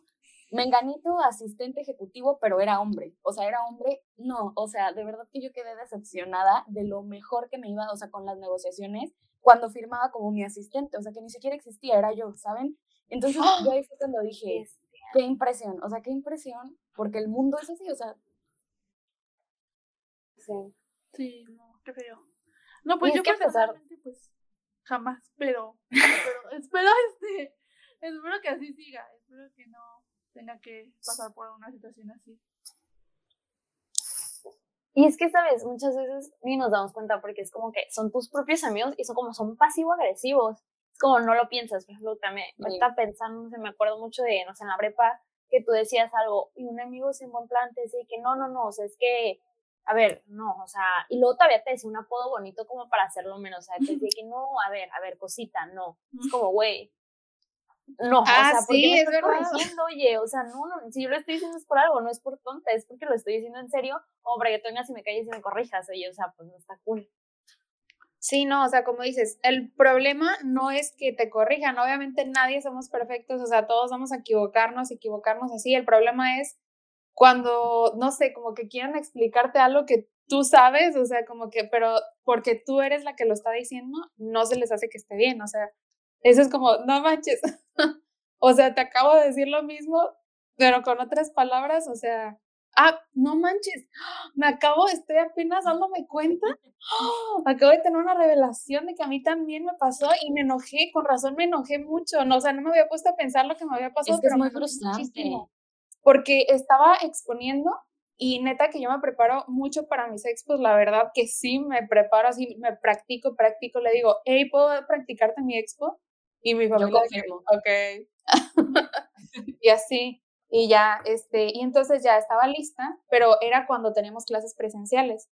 menganito asistente ejecutivo, pero era hombre. O sea, era hombre, no, o sea, de verdad que yo quedé decepcionada de lo mejor que me iba, o sea, con las negociaciones, cuando firmaba como mi asistente, o sea, que ni siquiera existía, era yo, ¿saben? Entonces yo ahí fue cuando dije, qué impresión, o sea, qué impresión, porque el mundo es así, o sea. Sí. Sí, no, qué feo. No, pues yo que personalmente, pues, jamás, pero, pero espero este, espero que así siga, espero que no tenga que pasar por una situación así. Y es que, ¿sabes? Muchas veces ni nos damos cuenta porque es como que son tus propios amigos y son como son pasivo-agresivos. Es como no lo piensas. Por ejemplo, también me está pensando, se me acuerdo mucho de, no sé, en la prepa, que tú decías algo y un amigo se buen plan te decía que no, no, no, o sea, es que, a ver, no, o sea, y luego todavía te decía un apodo bonito como para hacerlo menos, o sea, te decía que no, a ver, a ver, cosita, no. Es como, güey, no, o ah, sea, porque sí, me es verdad. corrigiendo, oye, o sea, no, no, si yo lo estoy diciendo es por algo, no es por tonta, es porque lo estoy diciendo en serio, o para que tú vengas y me calles y me corrijas, oye, o sea, pues no está cool. Sí, no, o sea, como dices, el problema no es que te corrijan, obviamente nadie somos perfectos, o sea, todos vamos a equivocarnos, equivocarnos así, el problema es cuando, no sé, como que quieran explicarte algo que tú sabes, o sea, como que, pero porque tú eres la que lo está diciendo, no se les hace que esté bien, o sea, eso es como, no manches, o sea, te acabo de decir lo mismo, pero con otras palabras, o sea, ah, no manches, me acabo, estoy apenas dándome cuenta, acabo de tener una revelación de que a mí también me pasó y me enojé, con razón me enojé mucho, no, o sea, no me había puesto a pensar lo que me había pasado, es que pero es muy frustrante. porque estaba exponiendo y neta que yo me preparo mucho para mis expos, la verdad que sí me preparo así, me practico, practico, le digo, hey, ¿puedo practicarte mi expo? Y mi familia, que, ok. y así, y ya, este, y entonces ya estaba lista, pero era cuando teníamos clases presenciales.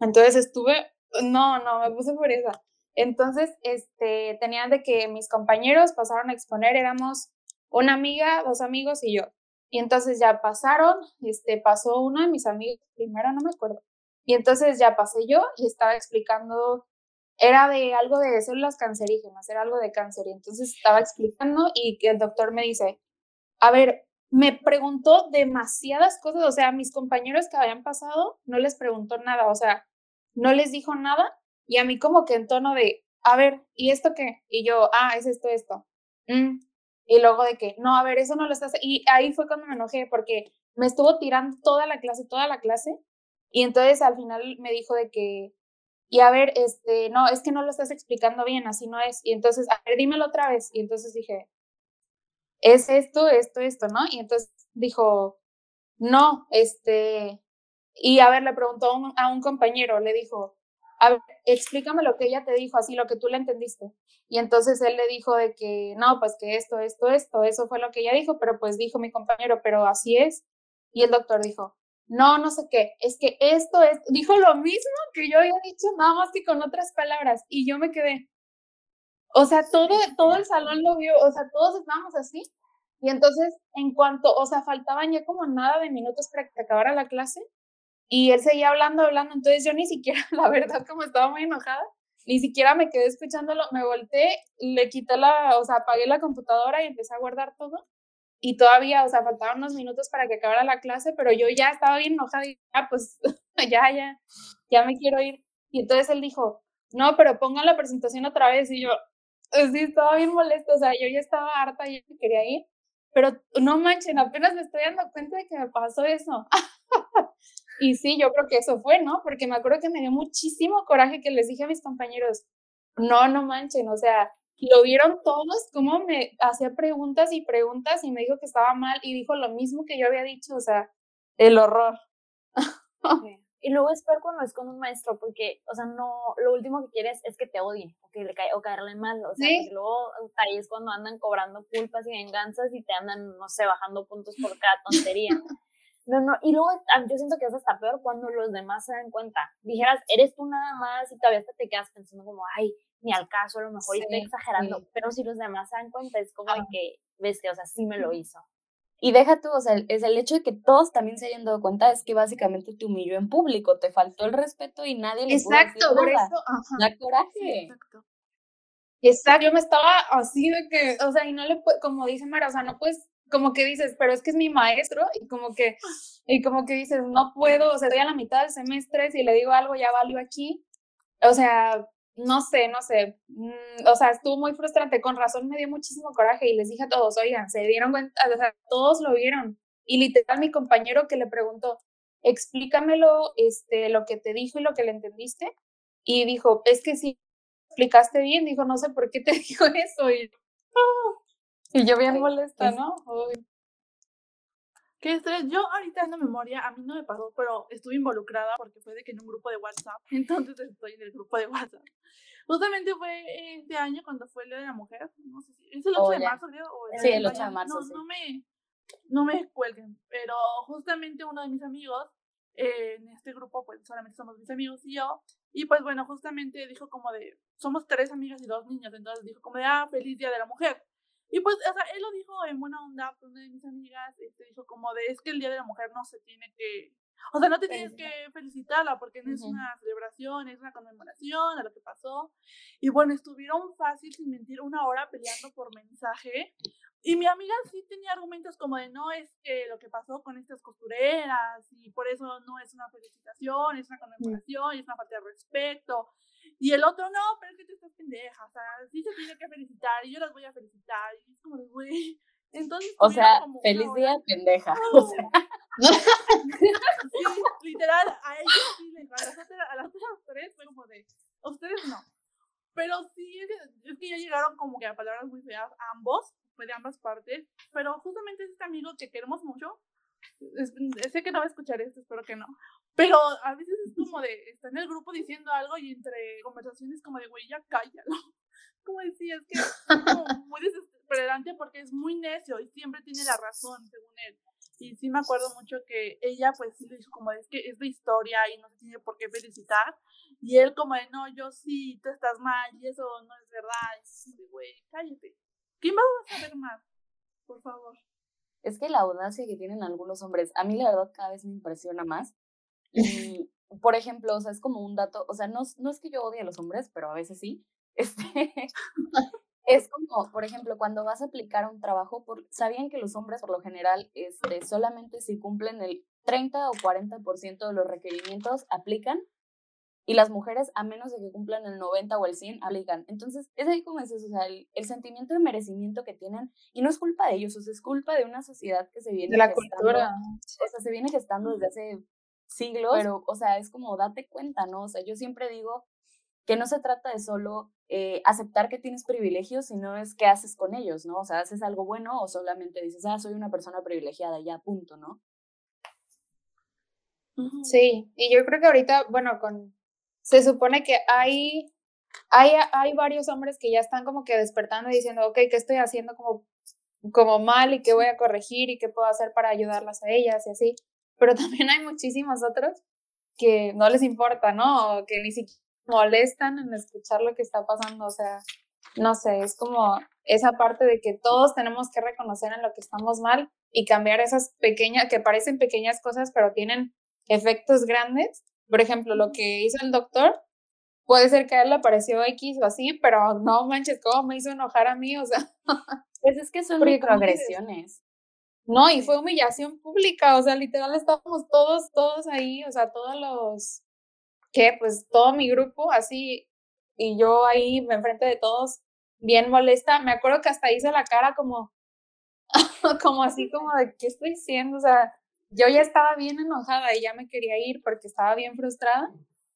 Entonces estuve, no, no, me puse furiosa. Entonces, este, tenían de que mis compañeros pasaron a exponer, éramos una amiga, dos amigos y yo. Y entonces ya pasaron, este, pasó uno de mis amigos primero, no me acuerdo. Y entonces ya pasé yo y estaba explicando, era de algo de células cancerígenas, era algo de cáncer. Y entonces estaba explicando y el doctor me dice, a ver, me preguntó demasiadas cosas, o sea, a mis compañeros que habían pasado no les preguntó nada, o sea, no les dijo nada y a mí como que en tono de, a ver, ¿y esto qué? Y yo, ah, es esto, esto. Mm. Y luego de que, no, a ver, eso no lo estás. Y ahí fue cuando me enojé porque me estuvo tirando toda la clase, toda la clase. Y entonces al final me dijo de que, y a ver, este, no, es que no lo estás explicando bien, así no es. Y entonces, a ver, dímelo otra vez. Y entonces dije, es esto, esto, esto, ¿no? Y entonces dijo, no, este, y a ver, le preguntó a un, a un compañero, le dijo, a ver, explícame lo que ella te dijo, así lo que tú le entendiste. Y entonces él le dijo de que, no, pues que esto, esto, esto, eso fue lo que ella dijo, pero pues dijo mi compañero, pero así es. Y el doctor dijo, no, no sé qué, es que esto es, dijo lo mismo que yo había dicho, nada más que con otras palabras. Y yo me quedé, o sea, todo, todo el salón lo vio, o sea, todos estábamos así. Y entonces, en cuanto, o sea, faltaban ya como nada de minutos para que acabara la clase, y él seguía hablando, hablando, entonces yo ni siquiera, la verdad, como estaba muy enojada, ni siquiera me quedé escuchándolo, me volteé, le quité la, o sea, apagué la computadora y empecé a guardar todo. Y todavía, o sea, faltaban unos minutos para que acabara la clase, pero yo ya estaba bien enojada y ya, pues, ya, ya, ya me quiero ir. Y entonces él dijo, no, pero pongan la presentación otra vez. Y yo, "Eh, sí, estaba bien molesto, o sea, yo ya estaba harta y quería ir. Pero no manchen, apenas me estoy dando cuenta de que me pasó eso. y sí, yo creo que eso fue, ¿no? Porque me acuerdo que me dio muchísimo coraje que les dije a mis compañeros, no, no manchen, o sea, lo vieron todos, cómo me hacía preguntas y preguntas y me dijo que estaba mal y dijo lo mismo que yo había dicho, o sea, el horror. Sí. Y luego es peor cuando es con un maestro, porque, o sea, no, lo último que quieres es que te odie, o que le cae, o caerle mal, o sea, Sí. luego ahí es cuando andan cobrando culpas y venganzas y te andan, no sé, bajando puntos por cada tontería. No, no, y luego ah, yo siento que es hasta peor cuando los demás se dan cuenta. Dijeras, eres tú nada más y todavía hasta te quedas pensando como, ay, ni al caso, a lo mejor y estoy Sí, exagerando, sí. pero si los demás se dan cuenta es como de Ah. que, ves que, o sea, sí me lo hizo. Y deja tú, o sea, es el hecho de que todos también se hayan dado cuenta es que básicamente te humilló en público, te faltó el respeto y nadie le pudo decir Exacto, por nada. eso, ajá. Da Sí, coraje. exacto. Exacto, yo me estaba así de que, o sea, y no le puedo, como dice Mara, o sea, no puedes como que dices, pero es que es mi maestro y como que, y como que dices, no puedo, o sea, estoy a la mitad del semestre, si le digo algo ya valió aquí. O sea, no sé, no sé, mm, o sea, estuvo muy frustrante, con razón me dio muchísimo coraje y les dije a todos, oigan, se dieron cuenta, o sea, todos lo vieron. Y literal mi compañero que le preguntó, explícamelo, este, lo que te dijo y lo que le entendiste. Y dijo, es que sí, explicaste bien, dijo, no sé por qué te dijo eso. Y, y yo bien molesta, ¿no? Qué estrés. Yo ahorita en la memoria, a mí no me pasó, pero estuve involucrada porque fue de que en un grupo de WhatsApp. Entonces estoy en el grupo de WhatsApp. Justamente fue este año cuando fue el Día de la Mujer. No sé si es el 8 Oh, de marzo, creo. O Sí, el 8 de marzo, No, sí. no me, no me cuelguen. Pero justamente uno de mis amigos, eh, en este grupo, pues solamente somos mis amigos y yo. Y pues bueno, justamente dijo como de, somos tres amigas y dos niños. Entonces dijo como de, ah, feliz Día de la Mujer. Y pues, o sea, él lo dijo en buena onda, pues una de mis amigas este, dijo como de, es que el Día de la Mujer no se tiene que, o sea, no te tienes que felicitarla porque no es Ujú. una celebración, es una conmemoración a lo que pasó. Y bueno, estuvieron fácil, sin mentir, una hora peleando por mensaje. Y mi amiga sí tenía argumentos como de, no, es que lo que pasó con estas costureras y por eso no es una felicitación, es una conmemoración, y es una falta de respeto. Y el otro, no, pero es que tú estás pendeja, o sea, sí se tiene que felicitar y yo las voy a felicitar. Y es como güey. Entonces, O sea, como feliz hora- día, pendeja. O sea, Sí, literal, a ellos sí, a las otras, a las otras tres fue como de, a ustedes no. Pero sí, es que, es que ya llegaron como que a palabras muy feas, ambos, fue de ambas partes, pero justamente es este amigo que queremos mucho, es- sé que no va a escuchar esto, espero que no, pero a veces es como de, está en el grupo diciendo algo y entre conversaciones como de, güey, ya cállalo. Como decía, es que es como muy desesperante porque es muy necio y siempre tiene la razón, según él. Y sí me acuerdo mucho que ella pues sí le dijo como es que es de historia y no se tiene por qué felicitar. Y él como de no, yo sí, tú estás mal y eso no es verdad. Y güey, cállate. ¿Quién va a saber más? Por favor. es que la audacia que tienen algunos hombres, a mí la verdad cada vez me impresiona más. Y, por ejemplo, o sea, es como un dato, o sea, no, es- no es que yo odie a los hombres, pero a veces sí. Este, es como, por ejemplo, cuando vas a aplicar un trabajo, por, ¿sabían que los hombres por lo general este, solamente si cumplen el 30 o 40% de los requerimientos aplican? Y las mujeres, a menos de que cumplan el 90 o el 100, aplican. Entonces, es ahí como dices, o sea, el, el sentimiento de merecimiento que tienen, y no es culpa de ellos, o sea, es culpa de una sociedad que se viene De la gestando, cultura. o sea, se viene gestando desde hace siglos, pero, o sea, es como date cuenta, ¿no? O sea, yo siempre digo que no se trata de solo eh, aceptar que tienes privilegios, sino es qué haces con ellos, ¿no? O sea, haces algo bueno o solamente dices, ah, soy una persona privilegiada, ya, punto, ¿no? Sí, y yo creo que ahorita, bueno, con se supone que hay, hay, hay varios hombres que ya están como que despertando y diciendo, ok, ¿qué estoy haciendo como, como mal y qué voy a corregir y qué puedo hacer para ayudarlas a ellas y así? Pero también hay muchísimos otros que no les importa, ¿no? O que ni siquiera molestan en escuchar lo que está pasando, o sea, no sé, es como esa parte de que todos tenemos que reconocer en lo que estamos mal y cambiar esas pequeñas, que parecen pequeñas cosas, pero tienen efectos grandes. Por ejemplo, lo que hizo el doctor, puede ser que a él le pareció X o así, pero no manches, ¿cómo me hizo enojar a mí? O sea, Pues es que son microagresiones. No, y fue humillación pública, o sea, literal estábamos todos, todos ahí, o sea, todos los, ¿qué? Pues todo mi grupo así, y yo ahí enfrente de todos, bien molesta. Me acuerdo que hasta hice la cara como, como así, como de, ¿qué estoy diciendo? O sea, yo ya estaba bien enojada y ya me quería ir porque estaba bien frustrada,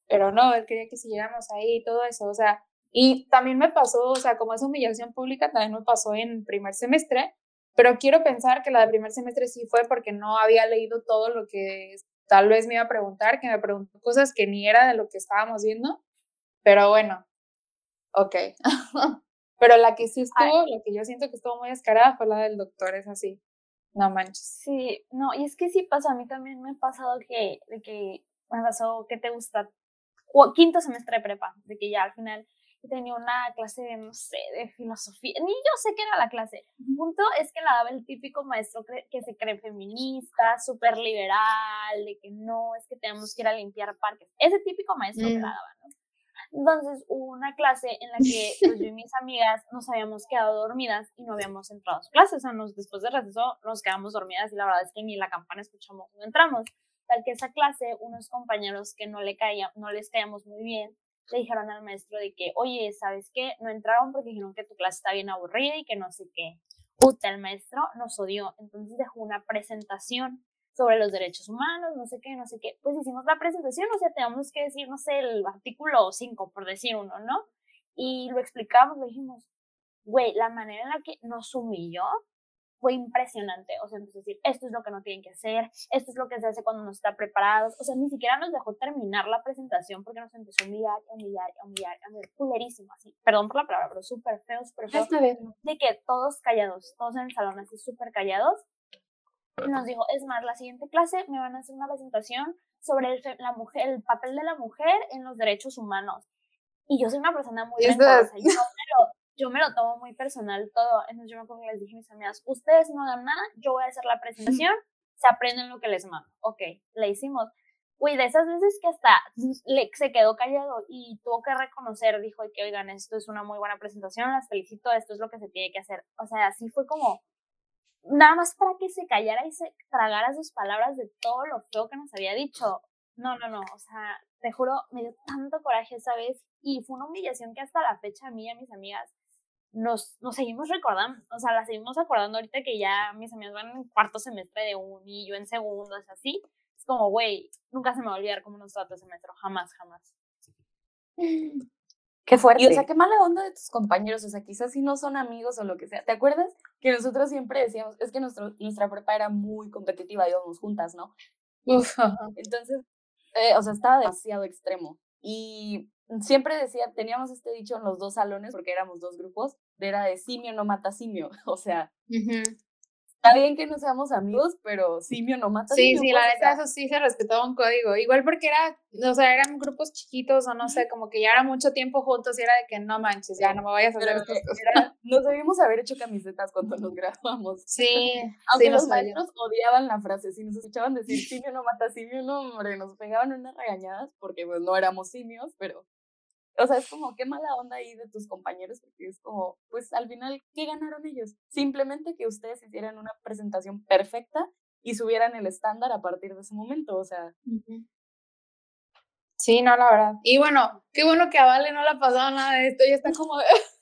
pero no, él quería que siguiéramos ahí y todo eso, o sea, y también me pasó, o sea, como es humillación pública, también me pasó en primer semestre, pero quiero pensar que la de primer semestre sí fue porque no había leído todo lo que tal vez me iba a preguntar, que me preguntó cosas que ni era de lo que estábamos viendo, pero bueno, ok. pero la que sí estuvo, la que yo siento que estuvo muy descarada fue la del doctor, es así. No manches. Sí, no, y es que sí pasa, a mí también me ha pasado que, de que me pasó que te gusta quinto semestre de prepa, de que ya al final tenía una clase de, no sé, de filosofía, ni yo sé qué era la clase. El punto es que la daba el típico maestro que se cree feminista, súper liberal, de que no, es que tenemos que ir a limpiar parques. Ese típico maestro que la Mm. daba, ¿no? Entonces hubo una clase en la que pues, yo y mis amigas nos habíamos quedado dormidas y no habíamos entrado a su clase. O sea, nos, después de receso nos quedamos dormidas y la verdad es que ni la campana escuchamos cuando entramos. Tal que esa clase, unos compañeros que no, le caía, no les caíamos muy bien, le dijeron al maestro de que, oye, ¿sabes qué? No entraron porque dijeron que tu clase está bien aburrida y que no sé qué. Puta, el maestro nos odió. Entonces dejó una presentación sobre los derechos humanos, no sé qué, no sé qué. Pues hicimos la presentación, o sea, teníamos que decir, no sé, el artículo 5, por decir uno, ¿no? Y lo explicamos, lo dijimos, güey, la manera en la que nos humilló fue impresionante. O sea, empezó a decir, esto es lo que no tienen que hacer, esto es lo que se hace cuando no está preparados. O sea, ni siquiera nos dejó terminar la presentación porque nos empezó a humillar, a humillar, a humillar, a humillar, culerísimo, así. Perdón por la palabra, pero súper feo, súper feo. De que todos callados, todos en el salón así súper callados. Y nos dijo, es más, la siguiente clase me van a hacer una presentación sobre el, la mujer, el papel de la mujer en los derechos humanos. Y yo soy una persona muy rencorosa. Yo me, lo, yo me lo tomo muy personal todo. Entonces yo me acuerdo que les dije a mis amigas, ustedes no hagan nada, yo voy a hacer la presentación, se aprenden lo que les mando. Ok, la hicimos. Uy, de esas veces que hasta le, se quedó callado y tuvo que reconocer, dijo que, oigan, esto es una muy buena presentación, las felicito, esto es lo que se tiene que hacer. O sea, así fue como, nada más para que se callara y se tragara sus palabras de todo lo feo que nos había dicho. No, no, no, o sea, te juro, me dio tanto coraje esa vez y fue una humillación que hasta la fecha a mí y a mis amigas nos, nos seguimos recordando, o sea, la seguimos acordando ahorita que ya mis amigas van en cuarto semestre de uni, yo en segundo, es así. Es como, güey, nunca se me va a olvidar cómo nos trató ese maestro, jamás, jamás. Qué fuerte. Y, o sea, qué mala onda de tus compañeros, o sea, quizás si no son amigos o lo que sea. ¿Te acuerdas que nosotros siempre decíamos, es que nuestro, nuestra prepa era muy competitiva, íbamos juntas, ¿no? Uf. Entonces, eh, o sea, estaba demasiado extremo. Y siempre decía, teníamos este dicho en los dos salones, porque éramos dos grupos, era de simio no mata simio, o sea, Está bien que no seamos amigos, pero simio no mata sí, Sí, la neta, eso sí se respetaba un código. Igual porque era, o sea, eran grupos chiquitos o no sé, como que ya era mucho tiempo juntos y era de que no manches, ya no me vayas a hacer estas cosas. nos debimos haber hecho camisetas cuando nos graduamos. Sí. Aunque los maestros odiaban la frase, si nos escuchaban decir simio no mata simio, no, hombre, nos pegaban unas regañadas porque pues no éramos simios, pero o sea, es como qué mala onda ahí de tus compañeros, porque es como, pues al final, ¿qué ganaron ellos? Simplemente que ustedes hicieran una presentación perfecta y subieran el estándar a partir de ese momento, o sea. Sí, no, la verdad. Y bueno, qué bueno que a Vale no le ha pasado nada de esto, ya está como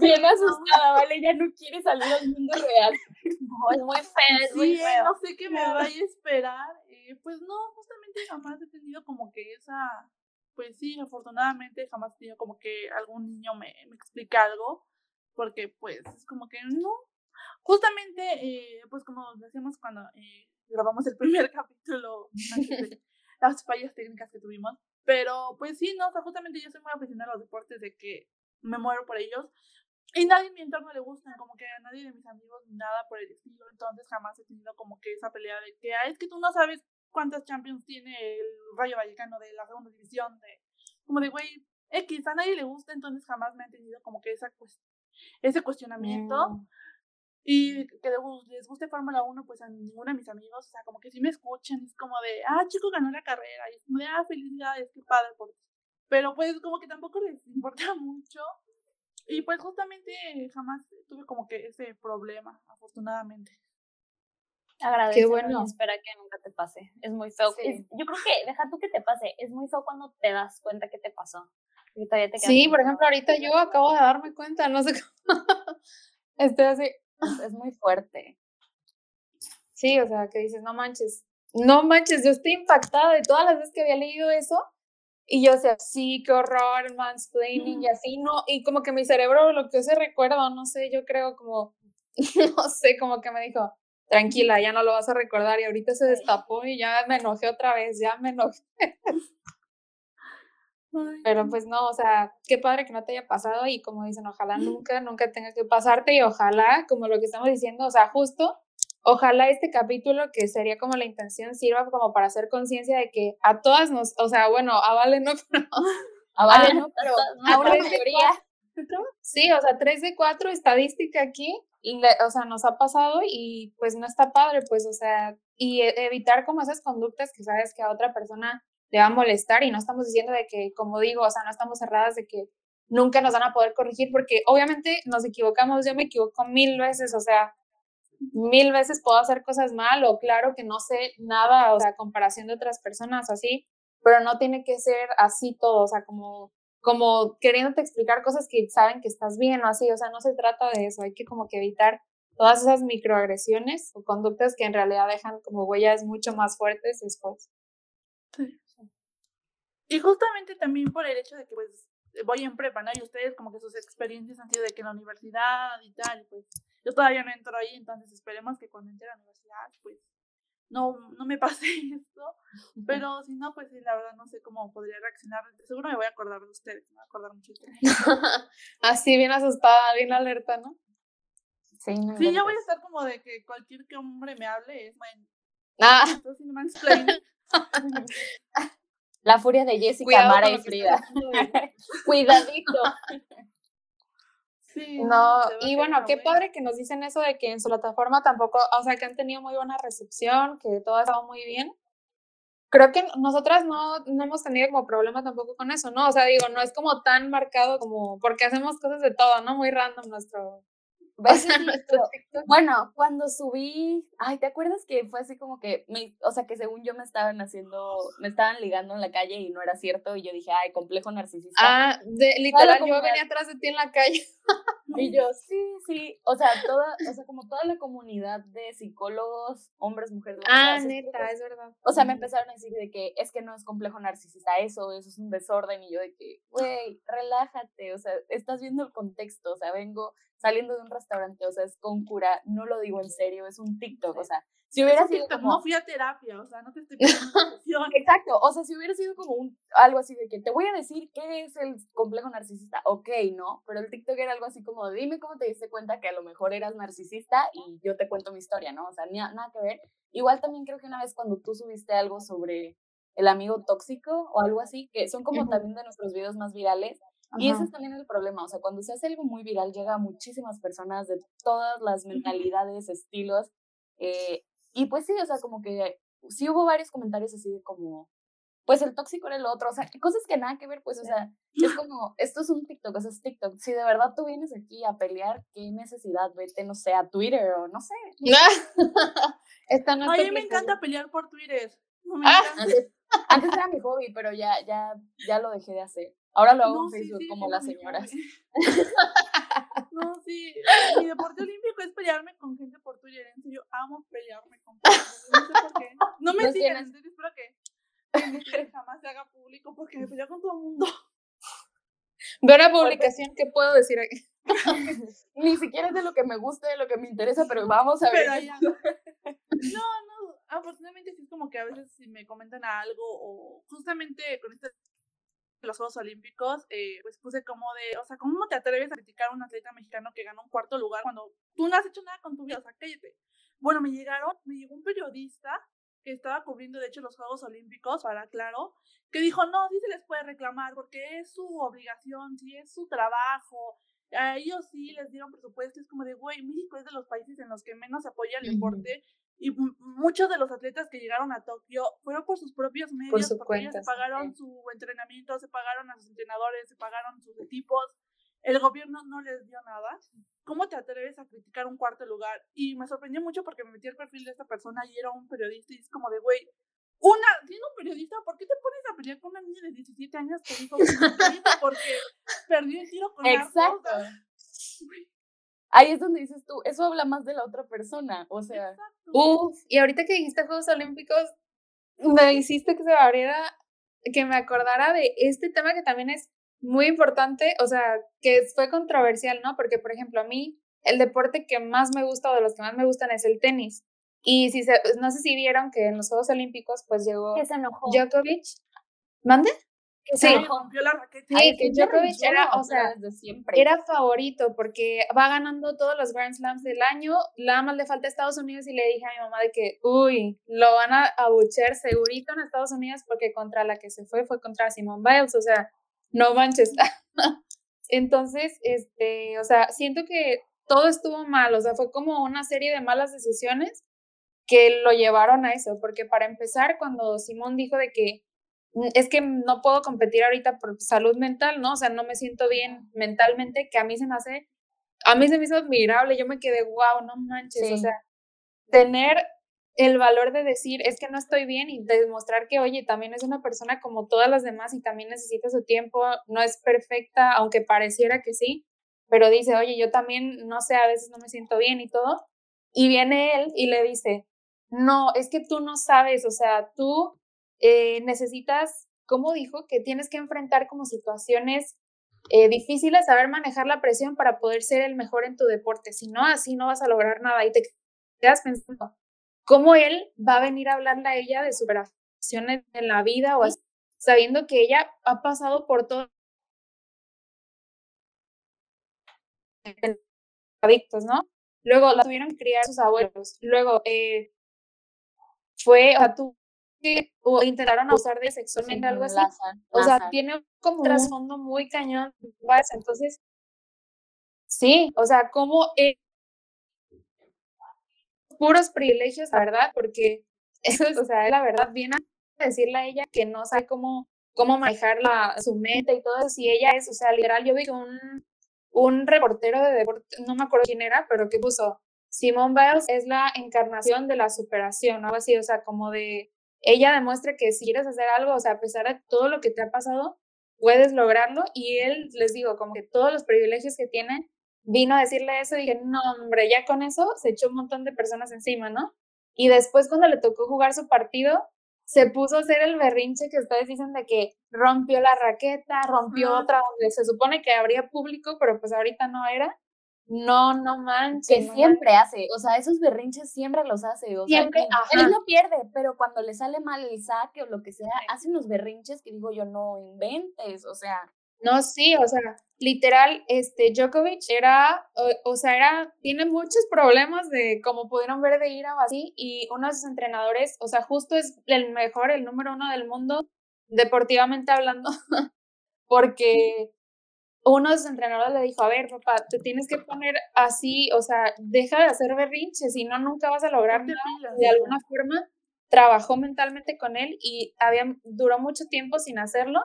bien asustada, Vale, ya no quiere salir al mundo real. No, es muy feo, es muy feo. No sé qué me vaya a esperar. Eh, pues no, justamente jamás he tenido como que esa pues sí, afortunadamente jamás he tenido como que algún niño me, me explique algo, porque pues es como que no. Justamente, eh, pues como decíamos cuando eh, grabamos el primer capítulo, las fallas técnicas que tuvimos, pero pues sí, no, o sea, justamente yo soy muy aficionada a los deportes de que me muero por ellos. Y nadie en mi entorno le gustan, como que a nadie de mis amigos ni nada por el estilo. Entonces jamás he tenido como que esa pelea de que, ah, es que tú no sabes cuántas Champions tiene el Rayo Vallecano de la segunda división, de como de, güey, X, a nadie le gusta, entonces jamás me han tenido como que esa ese cuestionamiento. Mm. Y que les guste Fórmula 1, pues a ninguno de mis amigos, o sea, como que si me escuchan, es como de, ah, chico ganó la carrera, y es como de, ah, felicidades, qué padre por Pero pues como que tampoco les importa mucho. Y pues justamente jamás tuve como que ese problema, afortunadamente. Agradece Qué bueno. y espera que nunca te pase. Es muy feo. yo creo que, deja tú que te pase, es muy feo cuando te das cuenta que te pasó. sí, por ejemplo, ahorita yo acabo de darme cuenta, no sé cómo. Estoy así. Es, muy fuerte. Sí, o sea, que dices, no manches, no manches, yo estoy impactada de todas las veces que había leído eso. Y yo, sea, sí, qué horror, mansplaining y así, no, y como que mi cerebro lo que ese recuerdo, no sé, yo creo como, no sé, como que me dijo, tranquila, ya no lo vas a recordar y ahorita se destapó y ya me enojé otra vez, ya me enojé. Pero pues no, o sea, qué padre que no te haya pasado y como dicen, ojalá nunca, nunca tenga que pasarte y ojalá, como lo que estamos diciendo, o sea, justo, ojalá este capítulo que sería como la intención sirva como para hacer conciencia de que a todas nos, o sea, bueno, a Vale no, pero... A Vale no, pero a una mayoría. Sí, o sea, tres de cuatro estadística aquí o sea, nos ha pasado y pues no está padre, pues, o sea, y e, evitar como esas conductas que sabes que a otra persona le va a molestar y no estamos diciendo de que, como digo, o sea, no estamos cerradas de que nunca nos van a poder corregir porque obviamente nos equivocamos, yo me equivoco mil veces, o sea, mil veces puedo hacer cosas mal o claro que no sé nada, o sea, comparación de otras personas o así, pero no tiene que ser así todo, o sea, como como queriéndote explicar cosas que saben que estás bien o así, o sea, no se trata de eso, hay que como que evitar todas esas microagresiones o conductas que en realidad dejan como huellas mucho más fuertes después. Sí. Y justamente también por el hecho de que pues voy en prepa, ¿no? Y ustedes como que sus experiencias han sido de que en la universidad y tal, pues yo todavía no entro ahí, entonces esperemos que cuando entre a la universidad, pues no, no me pase esto, pero si no, pues sí, la verdad no sé cómo podría reaccionar. Seguro me voy a acordar de ustedes, me voy a acordar mucho de Así, bien asustada, bien alerta, ¿no? Sí, no Sí, yo voy a estar como de que cualquier que hombre me hable es, bueno, Ah, entonces no mansplaining. La furia de Jessica, Cuidado Mara y Frida. Cuidadito. Sí, No, y bueno, qué buena. padre que nos dicen eso de que en su plataforma tampoco, o sea, que han tenido muy buena recepción, que todo ha estado muy bien. Creo que nosotras no, no hemos tenido como problema tampoco con eso, ¿no? O sea, digo, no es como tan marcado como, porque hacemos cosas de todo, ¿no? Muy random nuestro, Bueno, cuando subí, ay, ¿te acuerdas que fue así como que, me, o sea, que según yo me estaban haciendo, me estaban ligando en la calle y no era cierto y yo dije, ay, complejo narcisista. Ah, de, literal, yo venía atrás de ti en la calle. Y yo, sí, sí, o sea, toda, o sea, como toda la comunidad de psicólogos, hombres, mujeres. Ah, sea, neta, es verdad. O sea, me empezaron a decir de que es que no es complejo narcisista eso, eso es un desorden. Y yo de que, güey, relájate, o sea, estás viendo el contexto, o sea, vengo saliendo de un restaurante, o sea, es con cura, no lo digo en serio, es un TikTok, o sea, si hubiera sido TikTok, como... No fui a terapia, o sea, no te estoy. Exacto, o sea, si hubiera sido como un, algo así de que te voy a decir qué es el complejo narcisista, ok, ¿no? Pero el TikTok era algo así como, dime cómo te diste cuenta que a lo mejor eras narcisista y yo te cuento mi historia, ¿no? O sea, ni a- nada que ver. Igual también creo que una vez cuando tú subiste algo sobre el amigo tóxico o algo así, que son como también de nuestros videos más virales, y ese es también el problema, o sea, cuando se hace algo muy viral llega a muchísimas personas de todas las mentalidades, estilos, eh, y pues sí, o sea, como que sí hubo varios comentarios así de como, pues el tóxico era el otro, o sea, cosas que nada que ver, pues, o sea, es como, esto es un TikTok, o sea, es TikTok, si de verdad tú vienes aquí a pelear, qué necesidad, vete, no sé, a Twitter o no sé. Esta no es me encanta pelear por Twitter. No me Ah, encanta. Antes, antes era mi hobby, pero ya, ya, ya lo dejé de hacer. Ahora lo hago No, en sí, Facebook como las señoras. No, sí, mi deporte olímpico es pelearme con gente por Twitter. Serio, amo pelearme con gente. No sé por qué. No me sigan, tienes- en serio, espero que que jamás se haga público porque me peleo con todo el mundo. Veo una publicación, ¿qué puedo decir aquí? Ni siquiera es de lo que me gusta, de lo que me interesa, pero vamos a ver. Pero. No, no, afortunadamente sí es como que a veces si me comentan algo o justamente con de los Juegos Olímpicos, eh, pues puse como de, o sea, ¿cómo te atreves a criticar a un atleta mexicano que ganó un cuarto lugar cuando tú no has hecho nada con tu vida? O sea, cállate. Bueno, me llegaron, me llegó un periodista que estaba cubriendo, de hecho, los Juegos Olímpicos, para claro, que dijo, no, sí se les puede reclamar porque es su obligación, sí es su trabajo, a ellos sí les dieron presupuesto, es como de, güey, México es de los países en los que menos se apoya el deporte y mu- muchos de los atletas que llegaron a Tokio fueron por sus propios medios, su porque ellos cuenta, se sí. pagaron su entrenamiento, se pagaron a sus entrenadores, se pagaron sus equipos, el gobierno no les dio nada. ¿Cómo te atreves a criticar un cuarto lugar? Y me sorprendió mucho porque me metí al perfil de esta persona y era un periodista y es como de, güey, una, siendo un periodista, ¿por qué te pones a pelear con una niña de 17 años que dijo que porque perdió el tiro con arco? O Exacto. Ahí es donde dices tú, eso habla más de la otra persona, o sea. Uf, y ahorita que dijiste Juegos Olímpicos, me hiciste que se abriera, que me acordara de este tema que también es muy importante, o sea, que fue controversial, ¿no? Porque, por ejemplo, a mí, el deporte que más me gusta o de los que más me gustan es el tenis. Y si se, no sé si vieron que en los Juegos Olímpicos, pues llegó Que se enojó. Djokovic. ¿Mande? Que sí. se rompió la raqueta. Sí, ay, que Djokovic era, o sea, desde siempre. era favorito porque va ganando todos los Grand Slams del año. Nada más le falta a Estados Unidos y le dije a mi mamá de que, uy, lo van a abuchear segurito en Estados Unidos porque contra la que se fue fue contra Simone Biles, o sea, no manches. Entonces, este, o sea, siento que todo estuvo mal, o sea, fue como una serie de malas decisiones que lo llevaron a eso, porque para empezar, cuando Simón dijo de que es que no puedo competir ahorita por salud mental, ¿no? O sea, no me siento bien mentalmente, que a mí se me hace, a mí se me hizo admirable, yo me quedé, wow, no manches, o sea, tener el valor de decir, es que no estoy bien y demostrar que, oye, también es una persona como todas las demás y también necesita su tiempo, no es perfecta, aunque pareciera que sí, pero dice, oye, yo también, no sé, a veces no me siento bien y todo. Y viene él y le dice, no, es que tú no sabes, o sea, tú eh, necesitas, como dijo, que tienes que enfrentar como situaciones eh, difíciles, saber manejar la presión para poder ser el mejor en tu deporte. Si no, así no vas a lograr nada. Y te quedas pensando, ¿cómo él va a venir a hablarle a ella de superaciones en la vida o sabiendo que ella ha pasado por todo? adictos, ¿no? Luego la tuvieron que criar sus abuelos. Luego eh, fue, o sea, tú o intentaron abusar de sexualmente algo así. o sea, tiene como un trasfondo muy cañón. Entonces, sí, o sea, como eh, puros privilegios, la verdad, porque eso es, o sea, la verdad, viene a decirle a ella que no sabe cómo, cómo manejar la, su mente y todo eso. Si ella es, o sea, literal, yo vi un, un reportero de deporte, no me acuerdo quién era, pero que puso, Simone Biles es la encarnación de la superación, algo así, o sea, como de, ella demuestra que si quieres hacer algo, o sea, a pesar de todo lo que te ha pasado, puedes lograrlo y él, les digo, como que todos los privilegios que tiene, vino a decirle eso y dije, no, hombre, ya con eso se echó un montón de personas encima, ¿no? Y después cuando le tocó jugar su partido, se puso a hacer el berrinche que ustedes dicen de que rompió la raqueta, rompió otra donde se supone que habría público, pero pues ahorita no era. No, no manches. Que siempre hace, o sea, esos berrinches siempre los hace. O siempre, sea, él no pierde, pero cuando le sale mal el saque o lo que sea, hace unos berrinches que digo yo, no inventes, o sea. No, sí, o sea, literal, este, Djokovic era, o, sea, era, tiene muchos problemas de, como pudieron ver, de ira o así, y uno de sus entrenadores, o sea, justo es el mejor, el número uno del mundo, deportivamente hablando, porque uno de sus entrenadores le dijo, a ver, papá, te tienes que poner así, o sea, deja de hacer berrinches, si no, nunca vas a lograr nada. De alguna forma, trabajó mentalmente con él y había, duró mucho tiempo sin hacerlo,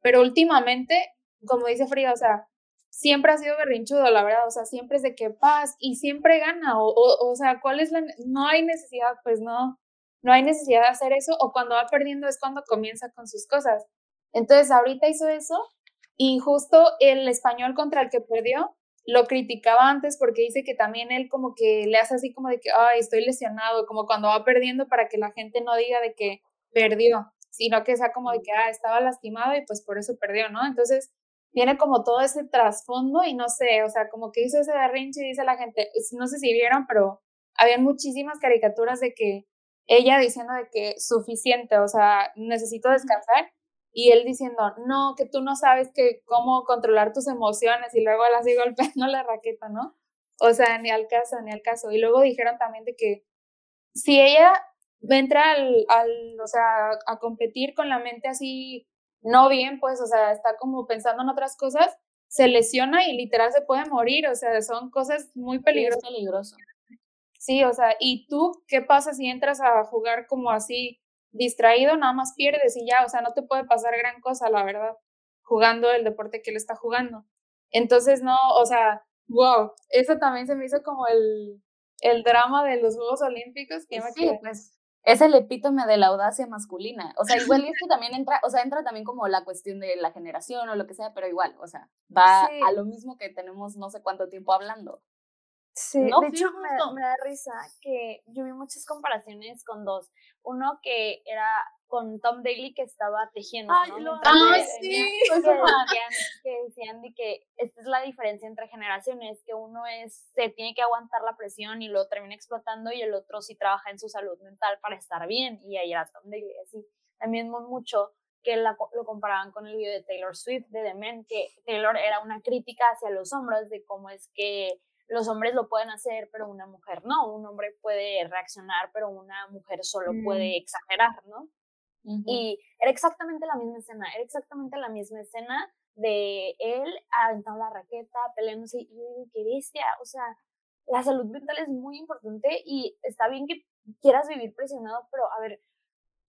pero últimamente como dice Frida, o sea, siempre ha sido berrinchudo, la verdad, o sea, siempre es de que paz y siempre gana, o, o, o sea, ¿cuál es la, no hay necesidad, pues no, no hay necesidad de hacer eso, o cuando va perdiendo es cuando comienza con sus cosas. Entonces, ahorita hizo eso y justo el español contra el que perdió, lo criticaba antes porque dice que también él como que le hace así como de que, ay, estoy lesionado, como cuando va perdiendo para que la gente no diga de que perdió, sino que sea como de que, ah, estaba lastimado y pues por eso perdió, ¿no? Entonces, tiene como todo ese trasfondo y no sé, o sea, como que hizo ese berrinche y dice la gente, no sé si vieron, pero habían muchísimas caricaturas de que ella diciendo de que suficiente, o sea, necesito descansar y él diciendo, no, que tú no sabes que cómo controlar tus emociones y luego él así golpeando la raqueta, ¿no? O sea, ni al caso, ni al caso. Y luego dijeron también de que si ella entra al, al o sea, a competir con la mente así no bien, pues, o sea, está como pensando en otras cosas, se lesiona y literal se puede morir, o sea, son cosas muy peligrosas. Sí, peligroso. Sí, o sea, ¿y tú qué pasa si entras a jugar como así distraído? Nada más pierdes y ya, o sea, no te puede pasar gran cosa, la verdad, jugando el deporte que él está jugando. Entonces, no, o sea, wow, eso también se me hizo como el, el drama de los Juegos Olímpicos. Que sí, pues es el epítome de la audacia masculina. O sea, igual esto también entra, o sea, entra también como la cuestión de la generación o lo que sea, pero igual, o sea, va a lo mismo que tenemos no sé cuánto tiempo hablando. Sí, de hecho me, me, da risa que yo vi muchas comparaciones con dos. Uno que era con Tom Daly que estaba tejiendo. Ay, ¿no? ah, sí. Que decían, que decían de que esta es la diferencia entre generaciones, que uno es, se tiene que aguantar la presión y lo termina explotando y el otro sí trabaja en su salud mental para estar bien. Y ahí era Tom Daly, así. También mucho que la, lo comparaban con el video de Taylor Swift de The Men, que Taylor era una crítica hacia los hombres de cómo es que los hombres lo pueden hacer, pero una mujer no. Un hombre puede reaccionar, pero una mujer solo puede mm. exagerar, ¿no? Y era exactamente la misma escena, era exactamente la misma escena de él aventando la raqueta, peleándose, y yo digo, qué bestia, o sea, la salud mental es muy importante y está bien que quieras vivir presionado, pero a ver,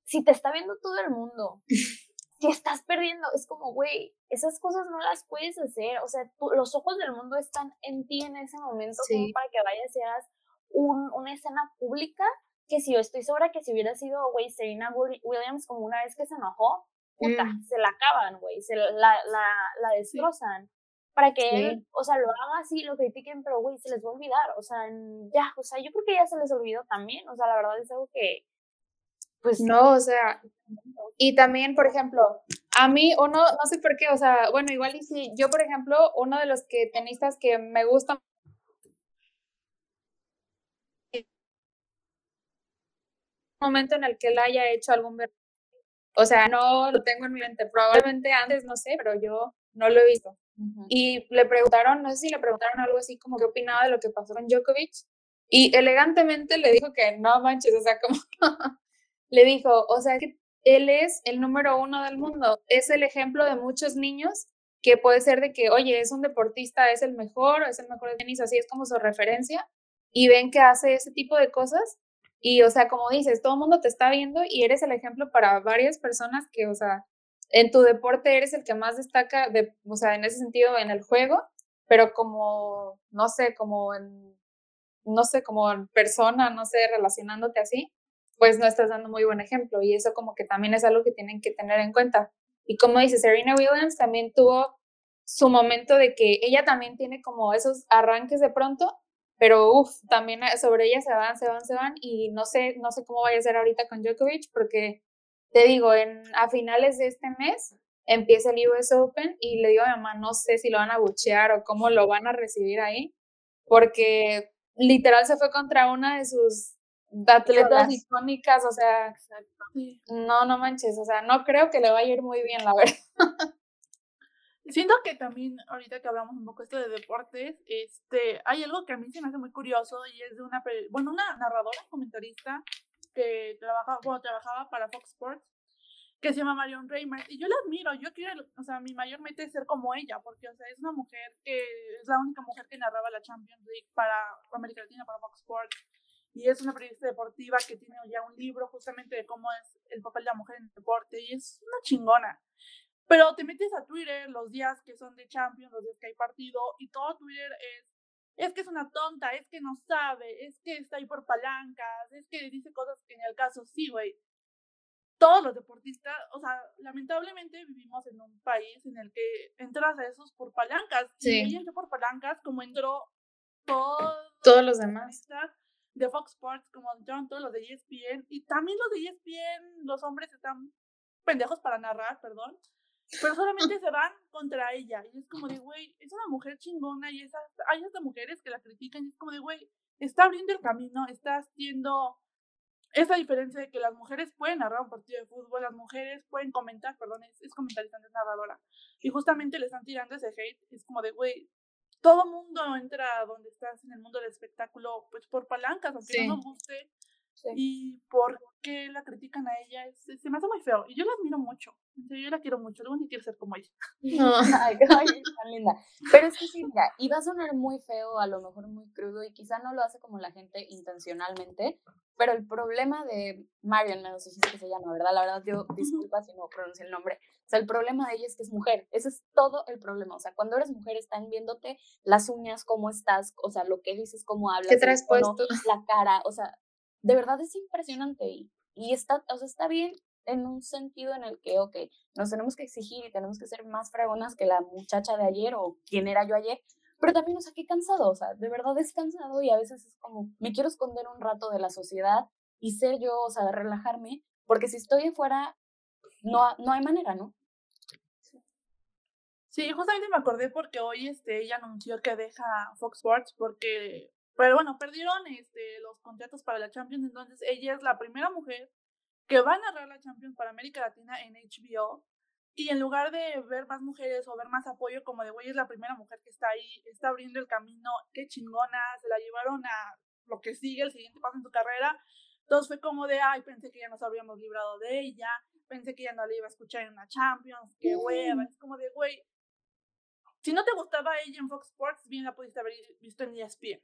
si te está viendo todo el mundo si estás perdiendo, es como, güey, esas cosas no las puedes hacer. O sea, los ojos del mundo están en ti en ese momento como para que vayas y hagas un, una escena pública que si yo estoy segura que si hubiera sido, güey, Serena Williams como una vez que se enojó, puta, mm. se la acaban, güey, se la, la, la destrozan. Para que él, o sea, lo haga así, lo critiquen, pero, güey, se les va a olvidar. O sea, ya, o sea, yo creo que ya se les olvidó también. O sea, la verdad es algo que, pues no, o sea, y también, por ejemplo, a mí uno, no sé por qué, o sea, bueno, igual y si yo, por ejemplo, uno de los que tenistas que me gusta momento en el que él haya hecho algún o sea, no lo tengo en mi mente, probablemente antes, no sé, pero yo no lo he visto. Y le preguntaron, no sé si le preguntaron algo así como qué opinaba de lo que pasó con Djokovic, y elegantemente le dijo que no manches, o sea, como le dijo, o sea, que él es el número uno del mundo, es el ejemplo de muchos niños que puede ser de que, oye, es un deportista, es el mejor, es el mejor de tenis, así es como su referencia, y ven que hace ese tipo de cosas, y, o sea, como dices, todo el mundo te está viendo y eres el ejemplo para varias personas que, o sea, en tu deporte eres el que más destaca, de, o sea, en ese sentido, en el juego, pero como, no sé, como en, no sé, como en persona, no sé, relacionándote así, pues no estás dando muy buen ejemplo y eso como que también es algo que tienen que tener en cuenta. Y como dice Serena Williams, también tuvo su momento de que ella también tiene como esos arranques de pronto, pero uff, también sobre ella se van, se van, se van y no sé, no sé cómo vaya a ser ahorita con Djokovic porque te digo, en, a finales de este mes empieza el US Open y le digo a mi mamá, no sé si lo van a buchear o cómo lo van a recibir ahí, porque literal se fue contra una de sus atletas icónicas, o sea, no, no manches, o sea, no creo que le vaya a ir muy bien, la verdad. Siento que también, ahorita que hablamos un poco esto de deportes, este, hay algo que a mí se me hace muy curioso y es de una, bueno, una narradora, comentarista, que trabaja, bueno, trabajaba para Fox Sports, que se llama Marion Reimer, y yo la admiro, yo quiero, o sea, mi mayor meta es ser como ella, porque, o sea, es una mujer que es la única mujer que narraba la Champions League para América Latina, para Fox Sports, y es una periodista deportiva que tiene ya un libro justamente de cómo es el papel de la mujer en el deporte y es una chingona. Pero te metes a Twitter los días que son de Champions, los días que hay partido y todo Twitter es es que es una tonta, es que no sabe, es que está ahí por palancas, es que dice cosas que en el caso sí, güey. Todos los deportistas, o sea, lamentablemente vivimos en un país en el que entras a esos por palancas. Sí. Y ella entró por palancas como entró todos los demás de Fox Sports, como entraron todos los de ESPN, y también los de ESPN, los hombres están pendejos para narrar, perdón, pero solamente se van contra ella, y es como de, güey, es una mujer chingona, y esas, hay hasta mujeres que la critican, y es como de, güey, está abriendo el camino, está haciendo esa diferencia de que las mujeres pueden narrar un partido de fútbol, las mujeres pueden comentar, perdón, es, es comentarista, es narradora, y justamente le están tirando ese hate, es como de, güey, todo mundo entra donde estás en el mundo del espectáculo, pues por palancas, aunque no nos guste. Y por qué la critican a ella, se me hace muy feo. Y yo la admiro mucho. Yo la quiero mucho. Luego ni quiero ser como ella. No. ay, tan linda. Pero es que sí, mira, iba a sonar muy feo, a lo mejor muy crudo, y quizá no lo hace como la gente intencionalmente. Pero el problema de Marion, me dijiste que se llama, ¿verdad? La verdad, yo disculpa si no pronuncio el nombre. O sea, el problema de ella es que es mujer. Ese es todo el problema. O sea, cuando eres mujer están viéndote las uñas, cómo estás, o sea, lo que dices, cómo hablas. ¿Qué traes puesto? La cara, o sea, de verdad es impresionante. Y, y está, o sea, está bien en un sentido en el que, ok, nos tenemos que exigir y tenemos que ser más fregonas que la muchacha de ayer o quien era yo ayer, pero también, o sea, qué cansado, o sea, de verdad es cansado y a veces es como, me quiero esconder un rato de la sociedad y ser yo, o sea, relajarme, porque si estoy afuera, no, no hay manera, ¿no? Sí, justamente me acordé porque hoy este, ella anunció que deja Fox Sports porque, pero bueno, perdieron este, los contratos para la Champions, entonces ella es la primera mujer que va a narrar la Champions para América Latina en HBO. Y en lugar de ver más mujeres o ver más apoyo, como de güey es la primera mujer que está ahí, está abriendo el camino, qué chingona, se la llevaron a lo que sigue, el siguiente paso en su carrera. Entonces fue como de, ay, pensé que ya nos habríamos librado de ella, pensé que ya no la iba a escuchar en una Champions, qué hueva. Es como de, güey, si no te gustaba ella en Fox Sports, bien la pudiste haber visto en ESPN.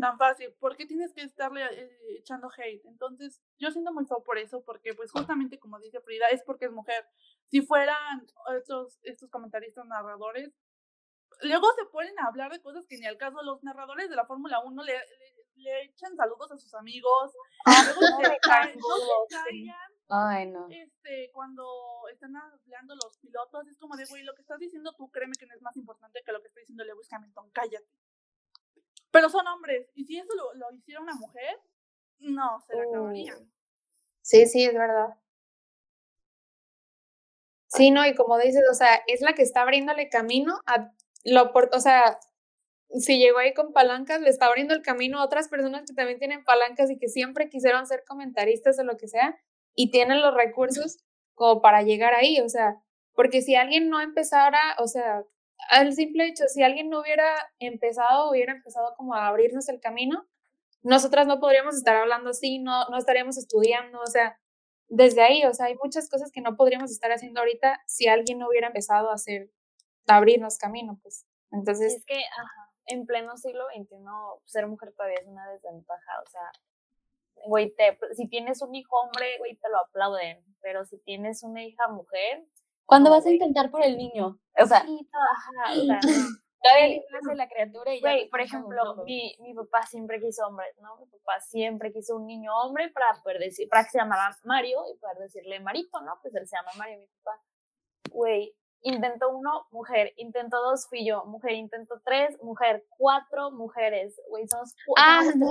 Tan fácil. ¿Por qué tienes que estarle eh, echando hate? Entonces, yo siento muy feo por eso, porque pues justamente como dice Frida, es porque es mujer. Si fueran estos, estos comentaristas narradores, luego se ponen a hablar de cosas que ni al caso los narradores de la Fórmula 1 le, le, echan saludos a sus amigos, luego se, callan, Ay, no. Este, cuando están hablando los pilotos, es como de, güey, lo que estás diciendo tú, créeme que no es más importante que lo que está diciendo Lewis Hamilton, cállate. Pero son hombres, y si eso lo, lo hiciera una mujer, no, se la acabaría. Sí, sí, es verdad. Sí, no, y como dices, o sea, es la que está abriéndole camino a lo por, o sea, si llegó ahí con palancas, le está abriendo el camino a otras personas que también tienen palancas y que siempre quisieron ser comentaristas o lo que sea, y tienen los recursos como para llegar ahí, o sea, porque si alguien no empezara, o sea, al simple hecho, si alguien no hubiera empezado, hubiera empezado como a abrirnos el camino, nosotras no podríamos estar hablando así, no, no estaríamos estudiando, o sea, desde ahí, o sea, hay muchas cosas que no podríamos estar haciendo ahorita si alguien no hubiera empezado a hacer, a abrirnos camino, pues. Entonces. Es que, ajá, en pleno siglo XXI, ser mujer todavía es una desventaja, o sea, güey, te, si tienes un hijo hombre, güey, te lo aplauden, pero si tienes una hija mujer... ¿Cuándo vas a intentar por el niño? O sea... Sí, ajá, o sea, la criatura y ya por ejemplo, mi, mi papá siempre quiso hombre, ¿no? Mi papá siempre quiso un niño hombre para poder decir, para que se llamara Mario y poder decirle Marito, ¿no? Pues él se llama Mario, mi papá. Güey, intentó uno, mujer, intentó dos, fui yo, mujer, intentó tres, mujer, cuatro mujeres, güey, somos cuatro ah, no,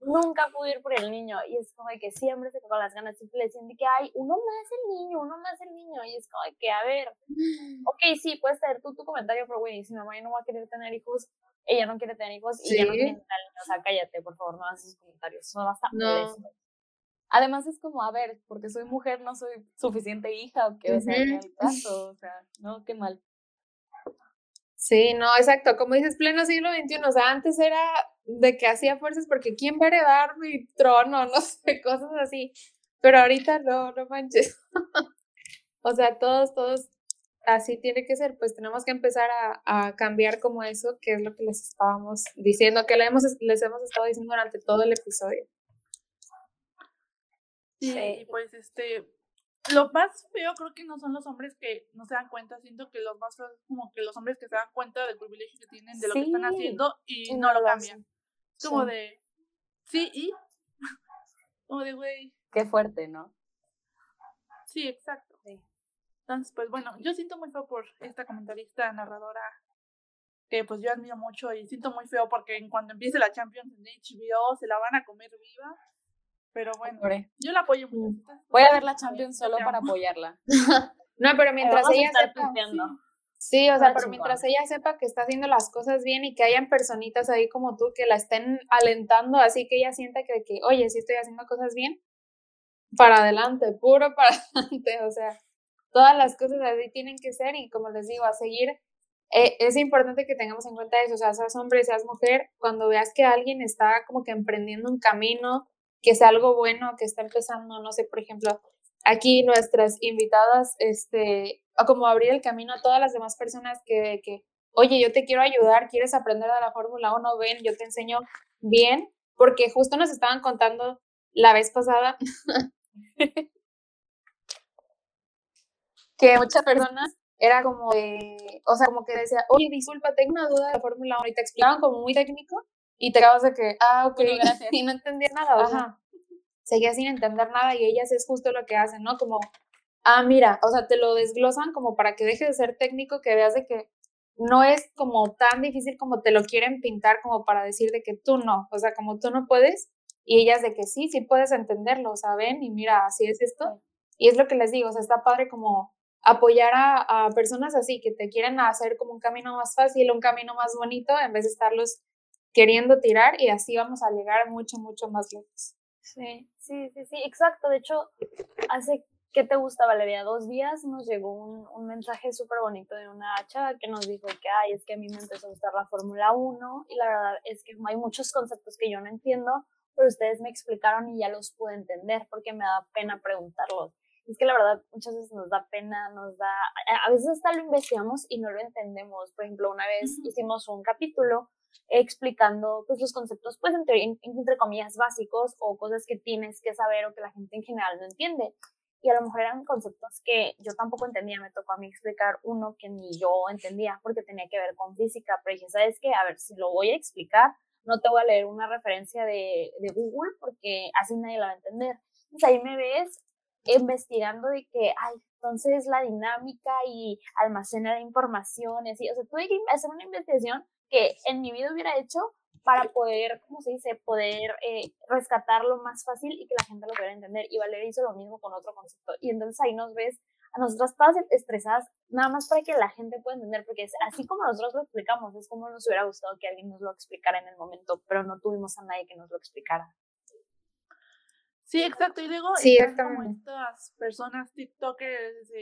nunca pude ir por el niño. Y es como de que siempre se con las ganas, siempre le decían que hay uno más el niño, uno más el niño. Y es como de que, a ver, ok, sí, puedes tener tú tu comentario, pero güey, si mamá no va a querer tener hijos, ella no quiere tener hijos y ella no quiere tener niños. O sea, cállate, por favor, no hagas esos comentarios. Eso basta no. Además es como, a ver, porque soy mujer no soy suficiente hija o que, o sea, en el caso, o sea, no, qué mal. Sí, no, exacto, como dices, pleno siglo XXI, o sea, antes era de que hacía fuerzas porque ¿quién va a heredar mi trono? No sé, cosas así, pero ahorita no, no manches. o sea, todos, todos, así tiene que ser, pues tenemos que empezar a, a, cambiar como eso, que es lo que les estábamos diciendo, que le hemos, les hemos estado diciendo durante todo el episodio. Sí, pues este, lo más feo creo que no son los hombres que no se dan cuenta, siento que los más feos como que los hombres que se dan cuenta del privilegio que tienen, de lo que están haciendo y, no, lo cambian. Como de, sí, y, como de, güey. Qué fuerte, ¿no? Sí, exacto. Entonces, pues bueno, yo siento muy feo por esta comentarista, narradora, que pues yo admiro mucho y siento muy feo porque en cuando empiece la Champions en HBO se la van a comer viva pero bueno, yo la apoyo mucho. Mm. Voy a ver la Champions solo para apoyarla. no, pero mientras ella sepa. Sí, o sea, pero mientras ella sepa que está haciendo las cosas bien y que hayan personitas ahí como tú que la estén alentando, así que ella sienta que, que oye, sí estoy haciendo cosas bien, para adelante, puro para adelante, o sea, todas las cosas así tienen que ser y como les digo, a seguir, eh, es importante que tengamos en cuenta eso, o sea, seas hombre, seas mujer, cuando veas que alguien está como que emprendiendo un camino, que sea algo bueno, que está empezando, no sé, por ejemplo, aquí nuestras invitadas, este, o como abrir el camino a todas las demás personas que, que oye, yo te quiero ayudar, quieres aprender de la Fórmula 1, ven, yo te enseño bien, porque justo nos estaban contando la vez pasada que muchas personas era como de, o sea, como que decía, oye, disculpa, tengo una duda de la Fórmula 1 y te explicaban como muy técnico y te acabas de que, ah, ok, y no entendía nada, Ajá. Seguía sin entender nada y ellas es justo lo que hacen, ¿no? Como, ah, mira, o sea, te lo desglosan como para que deje de ser técnico, que veas de que no es como tan difícil como te lo quieren pintar, como para decir de que tú no, o sea, como tú no puedes, y ellas de que sí, sí puedes entenderlo, ¿saben? Y mira, así es esto. Y es lo que les digo, o sea, está padre como apoyar a, a personas así que te quieren hacer como un camino más fácil, un camino más bonito, en vez de estarlos queriendo tirar y así vamos a llegar mucho, mucho más lejos. Sí, sí, sí, sí, exacto. De hecho, hace, ¿qué te gusta, Valeria? Dos días nos llegó un, un mensaje súper bonito de una chava que nos dijo que, ay, es que a mí me empezó a gustar la Fórmula 1 y la verdad es que hay muchos conceptos que yo no entiendo, pero ustedes me explicaron y ya los pude entender porque me da pena preguntarlos. Es que la verdad muchas veces nos da pena, nos da, a veces hasta lo investigamos y no lo entendemos. Por ejemplo, una vez hicimos un capítulo explicando pues los conceptos pues entre, entre comillas básicos o cosas que tienes que saber o que la gente en general no entiende. Y a lo mejor eran conceptos que yo tampoco entendía, me tocó a mí explicar uno que ni yo entendía porque tenía que ver con física, pero dije, ¿sabes qué? A ver, si lo voy a explicar, no te voy a leer una referencia de, de Google porque así nadie la va a entender. Entonces ahí me ves investigando de que, ay, entonces la dinámica y almacenar información y así, o sea, tuve que hacer una investigación que en mi vida hubiera hecho para poder, ¿cómo se dice?, poder eh, rescatarlo más fácil y que la gente lo pudiera entender. Y Valeria hizo lo mismo con otro concepto. Y entonces ahí nos ves a nosotras todas estresadas, nada más para que la gente pueda entender, porque es así como nosotros lo explicamos, es como nos hubiera gustado que alguien nos lo explicara en el momento, pero no tuvimos a nadie que nos lo explicara. Sí, exacto. Y luego sí, como estas personas, TikTokers,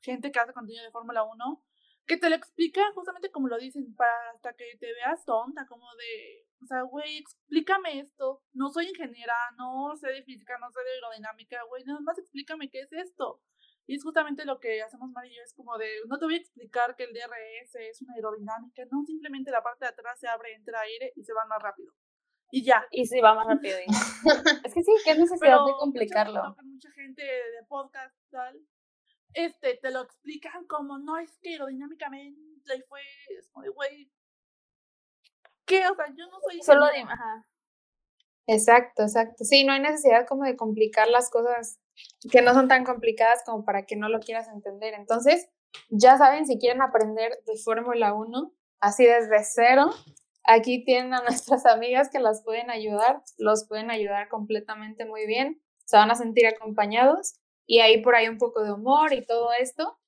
gente que hace contenido de Fórmula 1, que te lo explica justamente como lo dicen, para hasta que te veas tonta, como de, o sea, güey, explícame esto. No soy ingeniera, no sé de física, no sé de aerodinámica, güey, nada más explícame qué es esto. Y es justamente lo que hacemos Mari y yo, es como de, no te voy a explicar que el DRS es una aerodinámica, no, simplemente la parte de atrás se abre, entra aire y se va más rápido y ya. Y sí, va más rápido. es que sí, qué necesidad de complicarlo. Mucha, gente de podcast tal, este, te lo explican como, no, es que aerodinámicamente y fue, es como de, güey, ¿qué? O sea, yo no soy... Solo de, ajá. Exacto, exacto. Sí, no hay necesidad como de complicar las cosas que no son tan complicadas como para que no lo quieras entender. Entonces, ya saben, si quieren aprender de Fórmula 1, así desde cero, Aquí tienen a nuestras amigas que las pueden ayudar, los pueden ayudar completamente muy bien, se van a sentir acompañados y ahí por ahí un poco de humor y todo esto.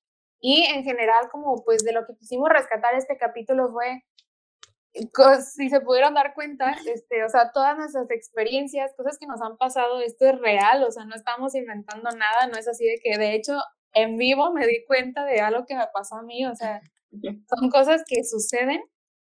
Y en general, como pues de lo que quisimos rescatar este capítulo fue, si se pudieron dar cuenta, este, o sea, todas nuestras experiencias, cosas que nos han pasado, esto es real, o sea, no estamos inventando nada, no es así de que de hecho en vivo me di cuenta de algo que me pasó a mí, o sea, son cosas que suceden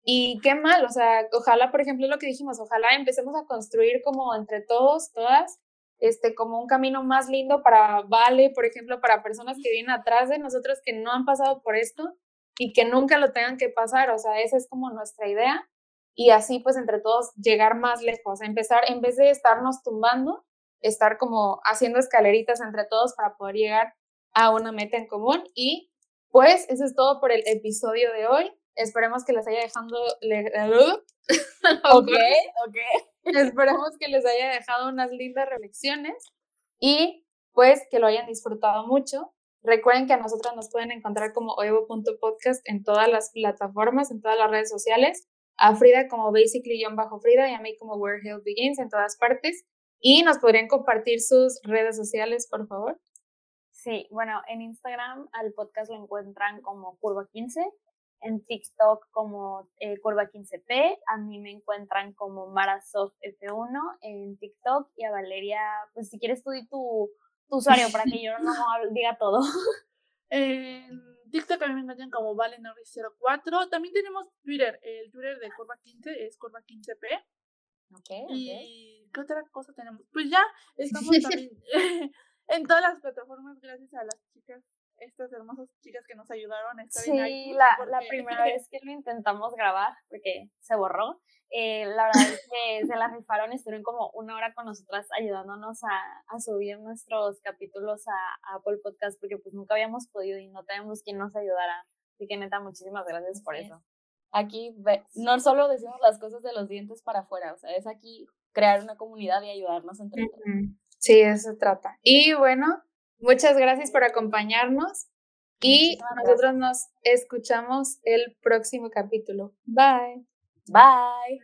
y qué mal, o sea, ojalá, por ejemplo, lo que dijimos, ojalá empecemos a construir como entre todos, todas, este, como un camino más lindo para Vale, por ejemplo, para personas que vienen atrás de nosotros que no han pasado por esto y que nunca lo tengan que pasar, o sea, esa es como nuestra idea y así pues entre todos llegar más lejos, empezar en vez de estarnos tumbando, estar como haciendo escaleritas entre todos para poder llegar a una meta en común y pues eso es todo por el episodio de hoy. Esperemos que les haya dejado. ok, ok. Esperemos que les haya dejado unas lindas reflexiones y pues que lo hayan disfrutado mucho. Recuerden que a nosotros nos pueden encontrar como oevo.podcast en todas las plataformas, en todas las redes sociales. A Frida como basically-frida y a mí como Where Hill Begins en todas partes. Y nos podrían compartir sus redes sociales, por favor. Sí, bueno, en Instagram al podcast lo encuentran como Curva15 en TikTok como eh, Curva15P, a mí me encuentran como MarasoftF1 en TikTok y a Valeria, pues si quieres tú di tu, tu usuario para que yo no diga todo. En TikTok también me encuentran como ValeNorris04. También tenemos Twitter, el Twitter de Curva15 es Curva15P. Ok, ¿Y qué otra cosa tenemos? Pues ya estamos también en todas las plataformas gracias a las chicas estas hermosas chicas que nos ayudaron a estar sí, la, la primera vez que lo intentamos grabar, porque se borró, eh, la verdad es que se la rifaron, estuvieron como una hora con nosotras ayudándonos a, a subir nuestros capítulos a, Apple Podcast, porque pues nunca habíamos podido y no teníamos quien nos ayudara. Así que neta, muchísimas gracias por eso. Aquí no solo decimos las cosas de los dientes para afuera, o sea, es aquí crear una comunidad y ayudarnos entre todos. Sí, eso se trata. Y bueno, Muchas gracias por acompañarnos y nosotros nos escuchamos el próximo capítulo. Bye. Bye.